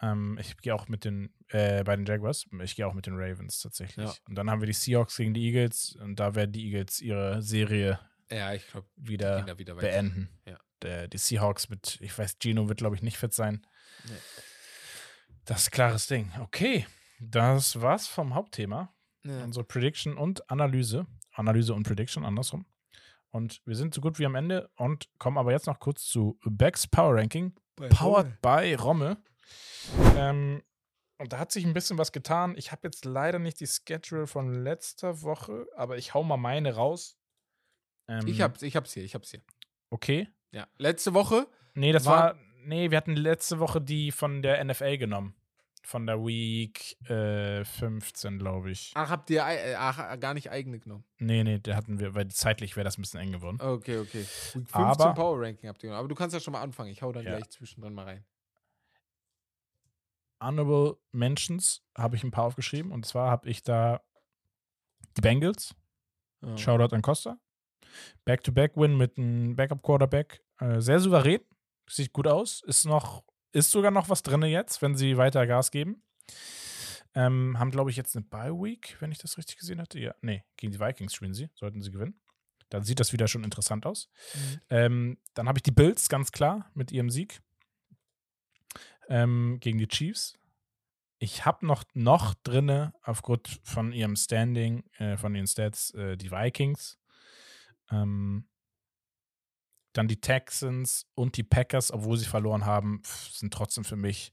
Ähm, ich gehe auch mit den, äh, bei den Jaguars, ich gehe auch mit den Ravens tatsächlich. Ja. Und dann haben wir die Seahawks gegen die Eagles und da werden die Eagles ihre Serie Ja, ich glaube, wieder wieder beenden. Ja. Der, die Seahawks mit, ich weiß, Gino wird, glaube ich, nicht fit sein. Nee. Das ist ein klares Ding. Okay, das war's vom Hauptthema. Ja. Unsere Prediction und Analyse. Analyse und Prediction, andersrum. Und wir sind so gut wie am Ende und kommen aber jetzt noch kurz zu Becks Power Ranking, powered by Rommel. Ähm, und da hat sich ein bisschen was getan. Ich habe jetzt leider nicht die Schedule von letzter Woche, aber ich hau mal meine raus. Ähm, Ich hab's, ich hab's hier, ich hab's hier. Okay. Ja. Letzte Woche. Nee, das War- war. Nee, wir hatten letzte Woche die von der NFL genommen. Von der Week äh, 15, glaube ich. Ach, habt ihr äh, ach, gar nicht eigene genommen? Nee, nee, der hatten wir, weil zeitlich wäre das ein bisschen eng geworden. Okay, okay. Week 15 Aber- Power Ranking habt ihr genommen. Aber du kannst ja schon mal anfangen. Ich hau dann Ja. gleich zwischendrin mal rein. Honorable Mentions habe ich ein paar aufgeschrieben. Und zwar habe ich da die Bengals. Ja. Shoutout an Costa. Back-to-Back-Win mit einem Backup-Quarterback. Äh, sehr souverän. Sieht gut aus. Ist noch, ist sogar noch was drin jetzt, wenn sie weiter Gas geben. Ähm, haben, glaube ich, jetzt eine Bye-Week, wenn ich das richtig gesehen hatte. Ja, nee, gegen die Vikings spielen sie. Sollten sie gewinnen. Dann sieht das wieder schon interessant aus. Mhm. Ähm, dann habe ich die Bills, ganz klar, mit ihrem Sieg. Ähm, gegen die Chiefs. Ich habe noch, noch drinne, aufgrund von ihrem Standing, äh, von ihren Stats, äh, die Vikings. Ähm, dann die Texans und die Packers, obwohl sie verloren haben, sind trotzdem für mich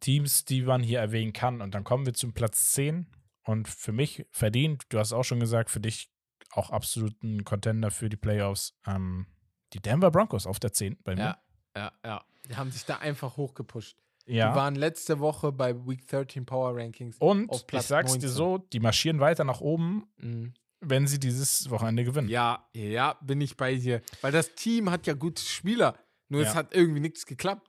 Teams, die man hier erwähnen kann. Und dann kommen wir zum Platz 10. Und für mich verdient, du hast auch schon gesagt, für dich auch absoluten Contender für die Playoffs. Ähm, die Denver Broncos auf der 10 bei mir. Ja, ja, ja. Die haben sich da einfach hochgepusht. Ja. Die waren letzte Woche bei Week 13 Power Rankings. Und ich sag's dir 19. so, die marschieren weiter nach oben, Mhm. Wenn sie dieses Wochenende gewinnen. Ja, ja, bin ich bei dir. Weil das Team hat ja gute Spieler. Nur es Ja. hat irgendwie nichts geklappt.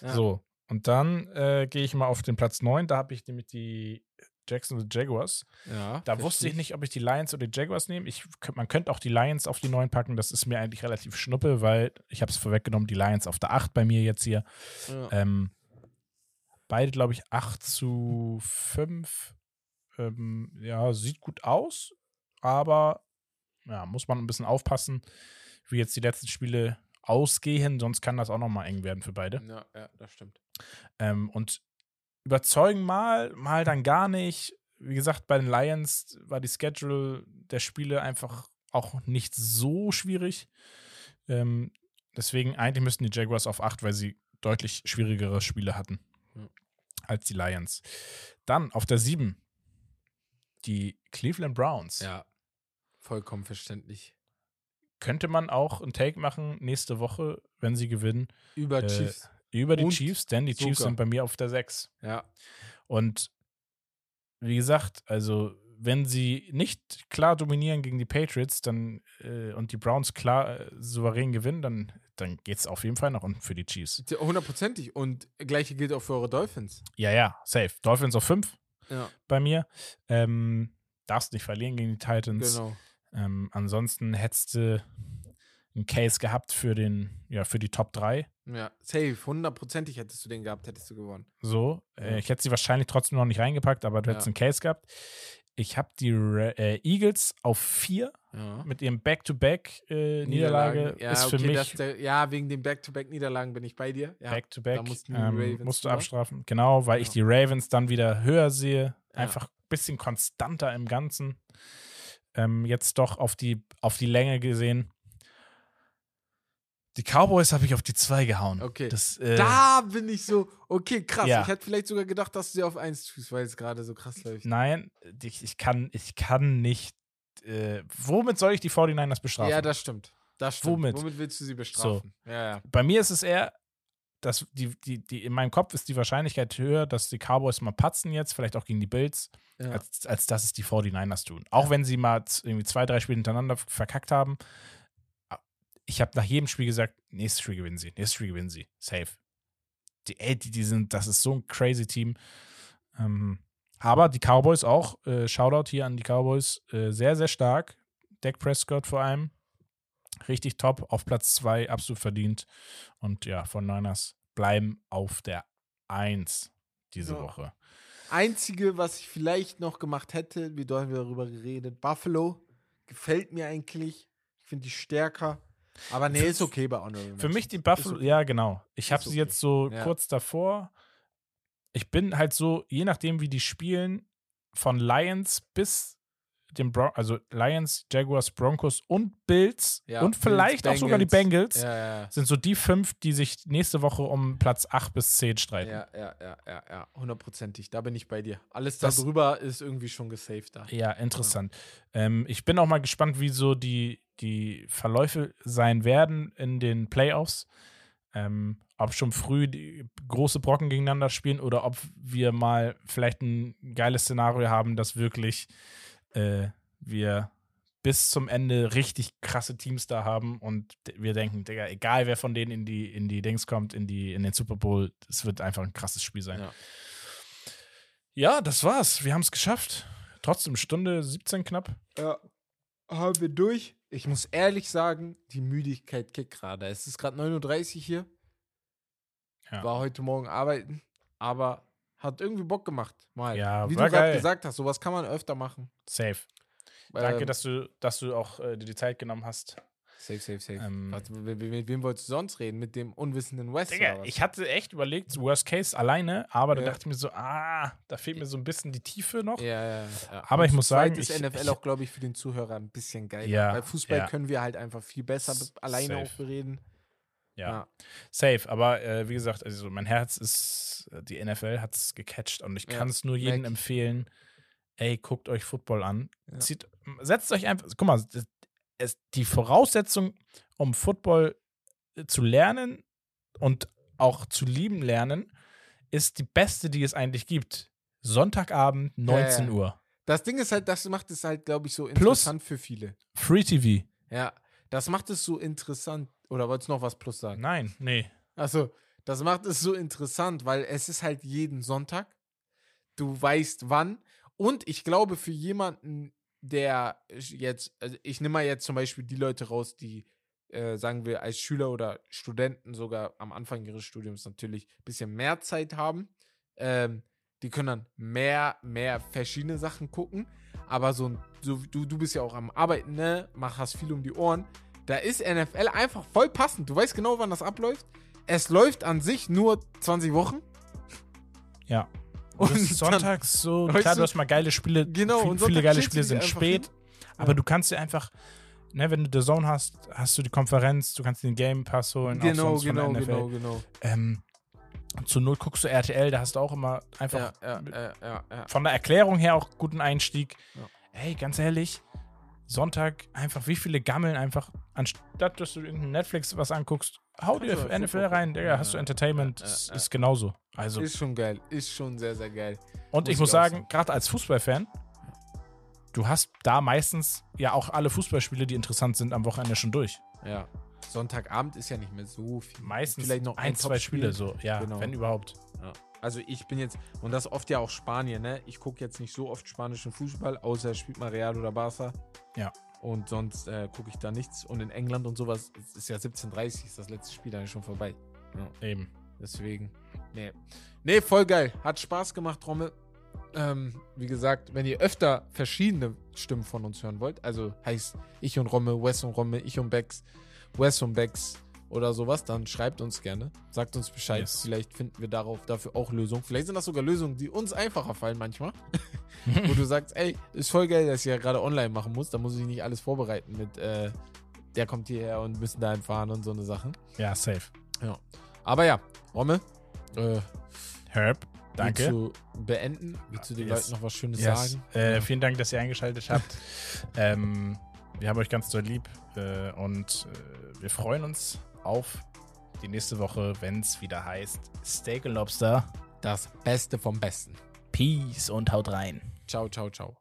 Ja. So, und dann äh, gehe ich mal auf den Platz 9. Da habe ich nämlich die Jacksonville Jaguars. Ja, Da wusste ich nicht, ob ich die Lions oder die Jaguars nehme. Ich, man könnte auch die Lions auf die 9 packen. Das ist mir eigentlich relativ schnuppe, weil ich habe es vorweggenommen, die Lions auf der 8 bei mir jetzt hier. Ja. Ähm, beide, glaube ich, 8 zu 5. Ähm, ja, sieht gut aus, aber ja, muss man ein bisschen aufpassen, wie jetzt die letzten Spiele ausgehen, sonst kann das auch nochmal eng werden für beide. ja, ja, das stimmt. Ähm, und überzeugen mal, mal dann gar nicht. Wie gesagt, bei den Lions war die Schedule der Spiele einfach auch nicht so schwierig. Ähm, deswegen eigentlich müssten die Jaguars auf 8, weil sie deutlich schwierigere Spiele hatten Ja. als die Lions. Dann auf der 7 die Cleveland Browns. Ja, vollkommen verständlich. Könnte man auch einen Take machen nächste Woche, wenn sie gewinnen, Über Äh, Chiefs. über die Und Chiefs, denn die Chiefs sogar. sind bei mir auf der 6. Ja, Und wie gesagt, also wenn sie nicht klar dominieren gegen die Patriots dann äh, und die Browns klar äh, souverän gewinnen, dann dann geht es auf jeden Fall nach unten für die Chiefs. Hundertprozentig. Und gleiche gilt auch für eure Dolphins. Ja, ja, safe. Dolphins auf 5 Ja, bei mir. Ähm, darfst nicht verlieren gegen die Titans. genau. Ähm, ansonsten hättest du einen Case gehabt für den, ja, für die Top 3. Ja, safe. Hundertprozentig hättest du den gehabt, hättest du gewonnen. So. Ja. Äh, ich hätte sie wahrscheinlich trotzdem noch nicht reingepackt, aber du Ja. hättest einen Case gehabt. Ich habe die Ra äh, Eagles auf 4 Ja. mit ihrem Back-to-Back-Niederlage. Ja, ist für okay, mich das der, ja, wegen den Back-to-Back-Niederlagen bin ich bei dir. Ja. Back-to-Back. mussten die ähm, musst du abstrafen. Genau, weil ich Ja. die Ravens dann wieder höher sehe. Ja. Einfach ein bisschen konstanter im Ganzen. Ähm, jetzt doch auf die, auf die Länge gesehen. Die Cowboys habe ich auf die 2 gehauen. Okay. Das, äh, Da bin ich so, okay, krass. Ja. Ich hätte vielleicht sogar gedacht, dass du sie auf 1 tust, weil es gerade so krass läuft. Nein, ich, ich, kann, ich kann nicht. Äh, womit soll ich die 49ers bestrafen? Ja, das stimmt. Das stimmt. Womit? Womit willst du sie bestrafen? Ja, ja. Bei mir ist es eher, dass die, die, die, in meinem Kopf ist die Wahrscheinlichkeit höher, dass die Cowboys mal patzen jetzt, vielleicht auch gegen die Bills, ja. als, als dass es die 49ers tun. Auch wenn sie mal irgendwie zwei, drei Spiele hintereinander verkackt haben. Ich habe nach jedem Spiel gesagt, nächstes Spiel gewinnen sie, nächstes Spiel gewinnen sie. Safe. Die, ey, die, die sind, das ist so ein crazy Team. Ähm, aber die Cowboys auch, äh, Shoutout hier an die Cowboys, äh, sehr, sehr stark. Dak Prescott vor allem. Richtig top, auf Platz 2, absolut verdient. Und ja, von Niners bleiben auf der 1 diese Ja. Woche. Einzige, was ich vielleicht noch gemacht hätte, wie haben wir darüber geredet, Buffalo gefällt mir eigentlich. Ich finde die stärker. Aber nee, ist okay bei Honorable Für mich die Buffalo, okay. ja, genau. Ich habe sie okay. jetzt so Ja. kurz davor. Ich bin halt so, je nachdem, wie die spielen, von Lions bis dem Bron also Lions, Jaguars, Broncos und Bills Ja, und Bills, vielleicht auch sogar die Bengals Ja, ja, sind so die fünf, die sich nächste Woche um Platz 8 bis 10 streiten. ja, ja, ja, ja, ja, hundertprozentig. Da bin ich bei dir. Alles Das- darüber ist irgendwie schon gesaved da. Ja, interessant. Ähm, ich bin auch mal gespannt, wie so die, die Verläufe sein werden in den Playoffs. Ähm, ob schon früh die große Brocken gegeneinander spielen oder ob wir mal vielleicht ein geiles Szenario haben, dass wirklich äh, wir bis zum Ende richtig krasse Teams da haben und wir denken, Digga, egal wer von denen in die, in die Dings kommt, in, die, in den Super Bowl, es wird einfach ein krasses Spiel sein. Ja. Ja, das war's. Wir haben es geschafft. Trotzdem Stunde 17 knapp. Ja, haben wir durch. Ich muss ehrlich sagen, die Müdigkeit kickt gerade. Es ist gerade 9.30 Uhr hier. Ja. War heute Morgen arbeiten, aber hat irgendwie Bock gemacht. Mal. Ja, Wie du gerade gesagt hast, sowas kann man öfter machen. Safe. Danke, Ähm, dass du, dass du auch äh, dir die Zeit genommen hast. Safe, safe, safe. Ähm, Warte, mit, mit, wem wolltest du sonst reden? Mit dem unwissenden West Digga, was? ich hatte echt überlegt, Worst Case alleine, aber da Ja. dachte ich mir so, ah, da fehlt mir so ein bisschen die Tiefe noch. ja, ja, ja. Aber ich Und muss zu sagen, ist ich- NFL ich- auch, glaube ich, für den Zuhörer ein bisschen geil. Ja, Bei Fußball ja. können wir halt einfach viel besser alleine safe. auch bereden. Ja, safe. Aber äh, wie gesagt, also mein Herz ist, äh, die NFL hat es gecatcht und ich Ja, kann es nur jedem empfehlen. Ey, guckt euch Football an. Ja. Zieht, setzt euch einfach, guck mal, es, die Voraussetzung, um Football äh, zu lernen und auch zu lieben lernen, ist die beste, die es eigentlich gibt. Sonntagabend, ja. 19 Uhr. Das Ding ist halt, das macht es halt, glaube ich, so Plus- interessant für viele. Free TV. Ja, das macht es so interessant. Oder wolltest du noch was plus sagen? Nein, nee. Also, das macht es so interessant, weil es ist halt jeden Sonntag. Du weißt wann. Und ich glaube, für jemanden, der jetzt, also ich nehme mal jetzt zum Beispiel die Leute raus, die, äh, sagen wir, als Schüler oder Studenten sogar am Anfang ihres Studiums natürlich ein bisschen mehr Zeit haben. Ähm, die können dann mehr, mehr verschiedene Sachen gucken. Aber so, so du, du bist ja auch am Arbeiten, ne? Mach, hast viel um die Ohren. Da ist NFL einfach voll passend. Du weißt genau, wann das abläuft. Es läuft an sich nur 20 Wochen. Ja. Und Und sonntags so, klar, du, hast mal geile Spiele. genau, viel, und viele geile Spiele sind spät. hin. Aber Ja. du kannst dir einfach, ne, wenn du The Zone hast, hast du die Konferenz, du kannst den Game Pass holen. auch Genau, genau, genau, genau. Ähm, und zur Not guckst du RTL, da hast du auch immer einfach Ja, ja, von der Erklärung her auch guten Einstieg. Hey, ganz ehrlich, Sonntag einfach wie viele Gammeln einfach, anstatt dass du irgendein Netflix was anguckst, hau dir NFL Football rein. Digga, Ja, hast du Entertainment, ja, ist, ja. ist genauso. Also, Ist schon geil. Ist schon sehr, sehr geil. und muss ich muss sagen, gerade als Fußballfan, du hast da meistens ja auch alle Fußballspiele, die interessant sind, am Wochenende schon durch. Ja. Sonntagabend ist ja nicht mehr so viel. Meistens Vielleicht noch ein, zwei Topspiel. Spiele so, ja, Genau. wenn überhaupt. Ja. Also ich bin jetzt, und das oft ja auch Spanien, ne? Ich gucke jetzt nicht so oft spanischen Fußball, außer spielt mal Real oder Barca. Ja. Und sonst äh, gucke ich da nichts. Und in England und sowas es ist ja 17.30 ist das letzte Spiel dann schon vorbei. Eben. Deswegen. Nee. Nee, voll geil. Hat Spaß gemacht, Trommel. Ähm, wie gesagt, wenn ihr öfter verschiedene Stimmen von uns hören wollt, also heißt ich und Romme, Wes und Romme, ich und Bex, Wes und Bex oder sowas, dann schreibt uns gerne. Sagt uns Bescheid. Yes. Vielleicht finden wir darauf dafür auch Lösungen. Vielleicht sind das sogar Lösungen, die uns einfacher fallen manchmal. Wo du sagst, ey, ist voll geil, dass ich ja gerade online machen muss. Da muss ich nicht alles vorbereiten mit, äh, der kommt hierher und müssen dahin fahren und so eine Sachen. Ja, safe. Aber ja, Romme, äh, Herb, danke. Willst du beenden? Willst du den Yes. Leuten noch was Schönes Yes. sagen? Äh, Ja. Vielen Dank, dass ihr eingeschaltet habt. ähm, wir haben euch ganz doll lieb äh, und äh, wir freuen uns auf die nächste Woche, wenn es wieder heißt Steak and Lobster. Das Beste vom Besten. Peace und haut rein. Ciao, ciao, ciao.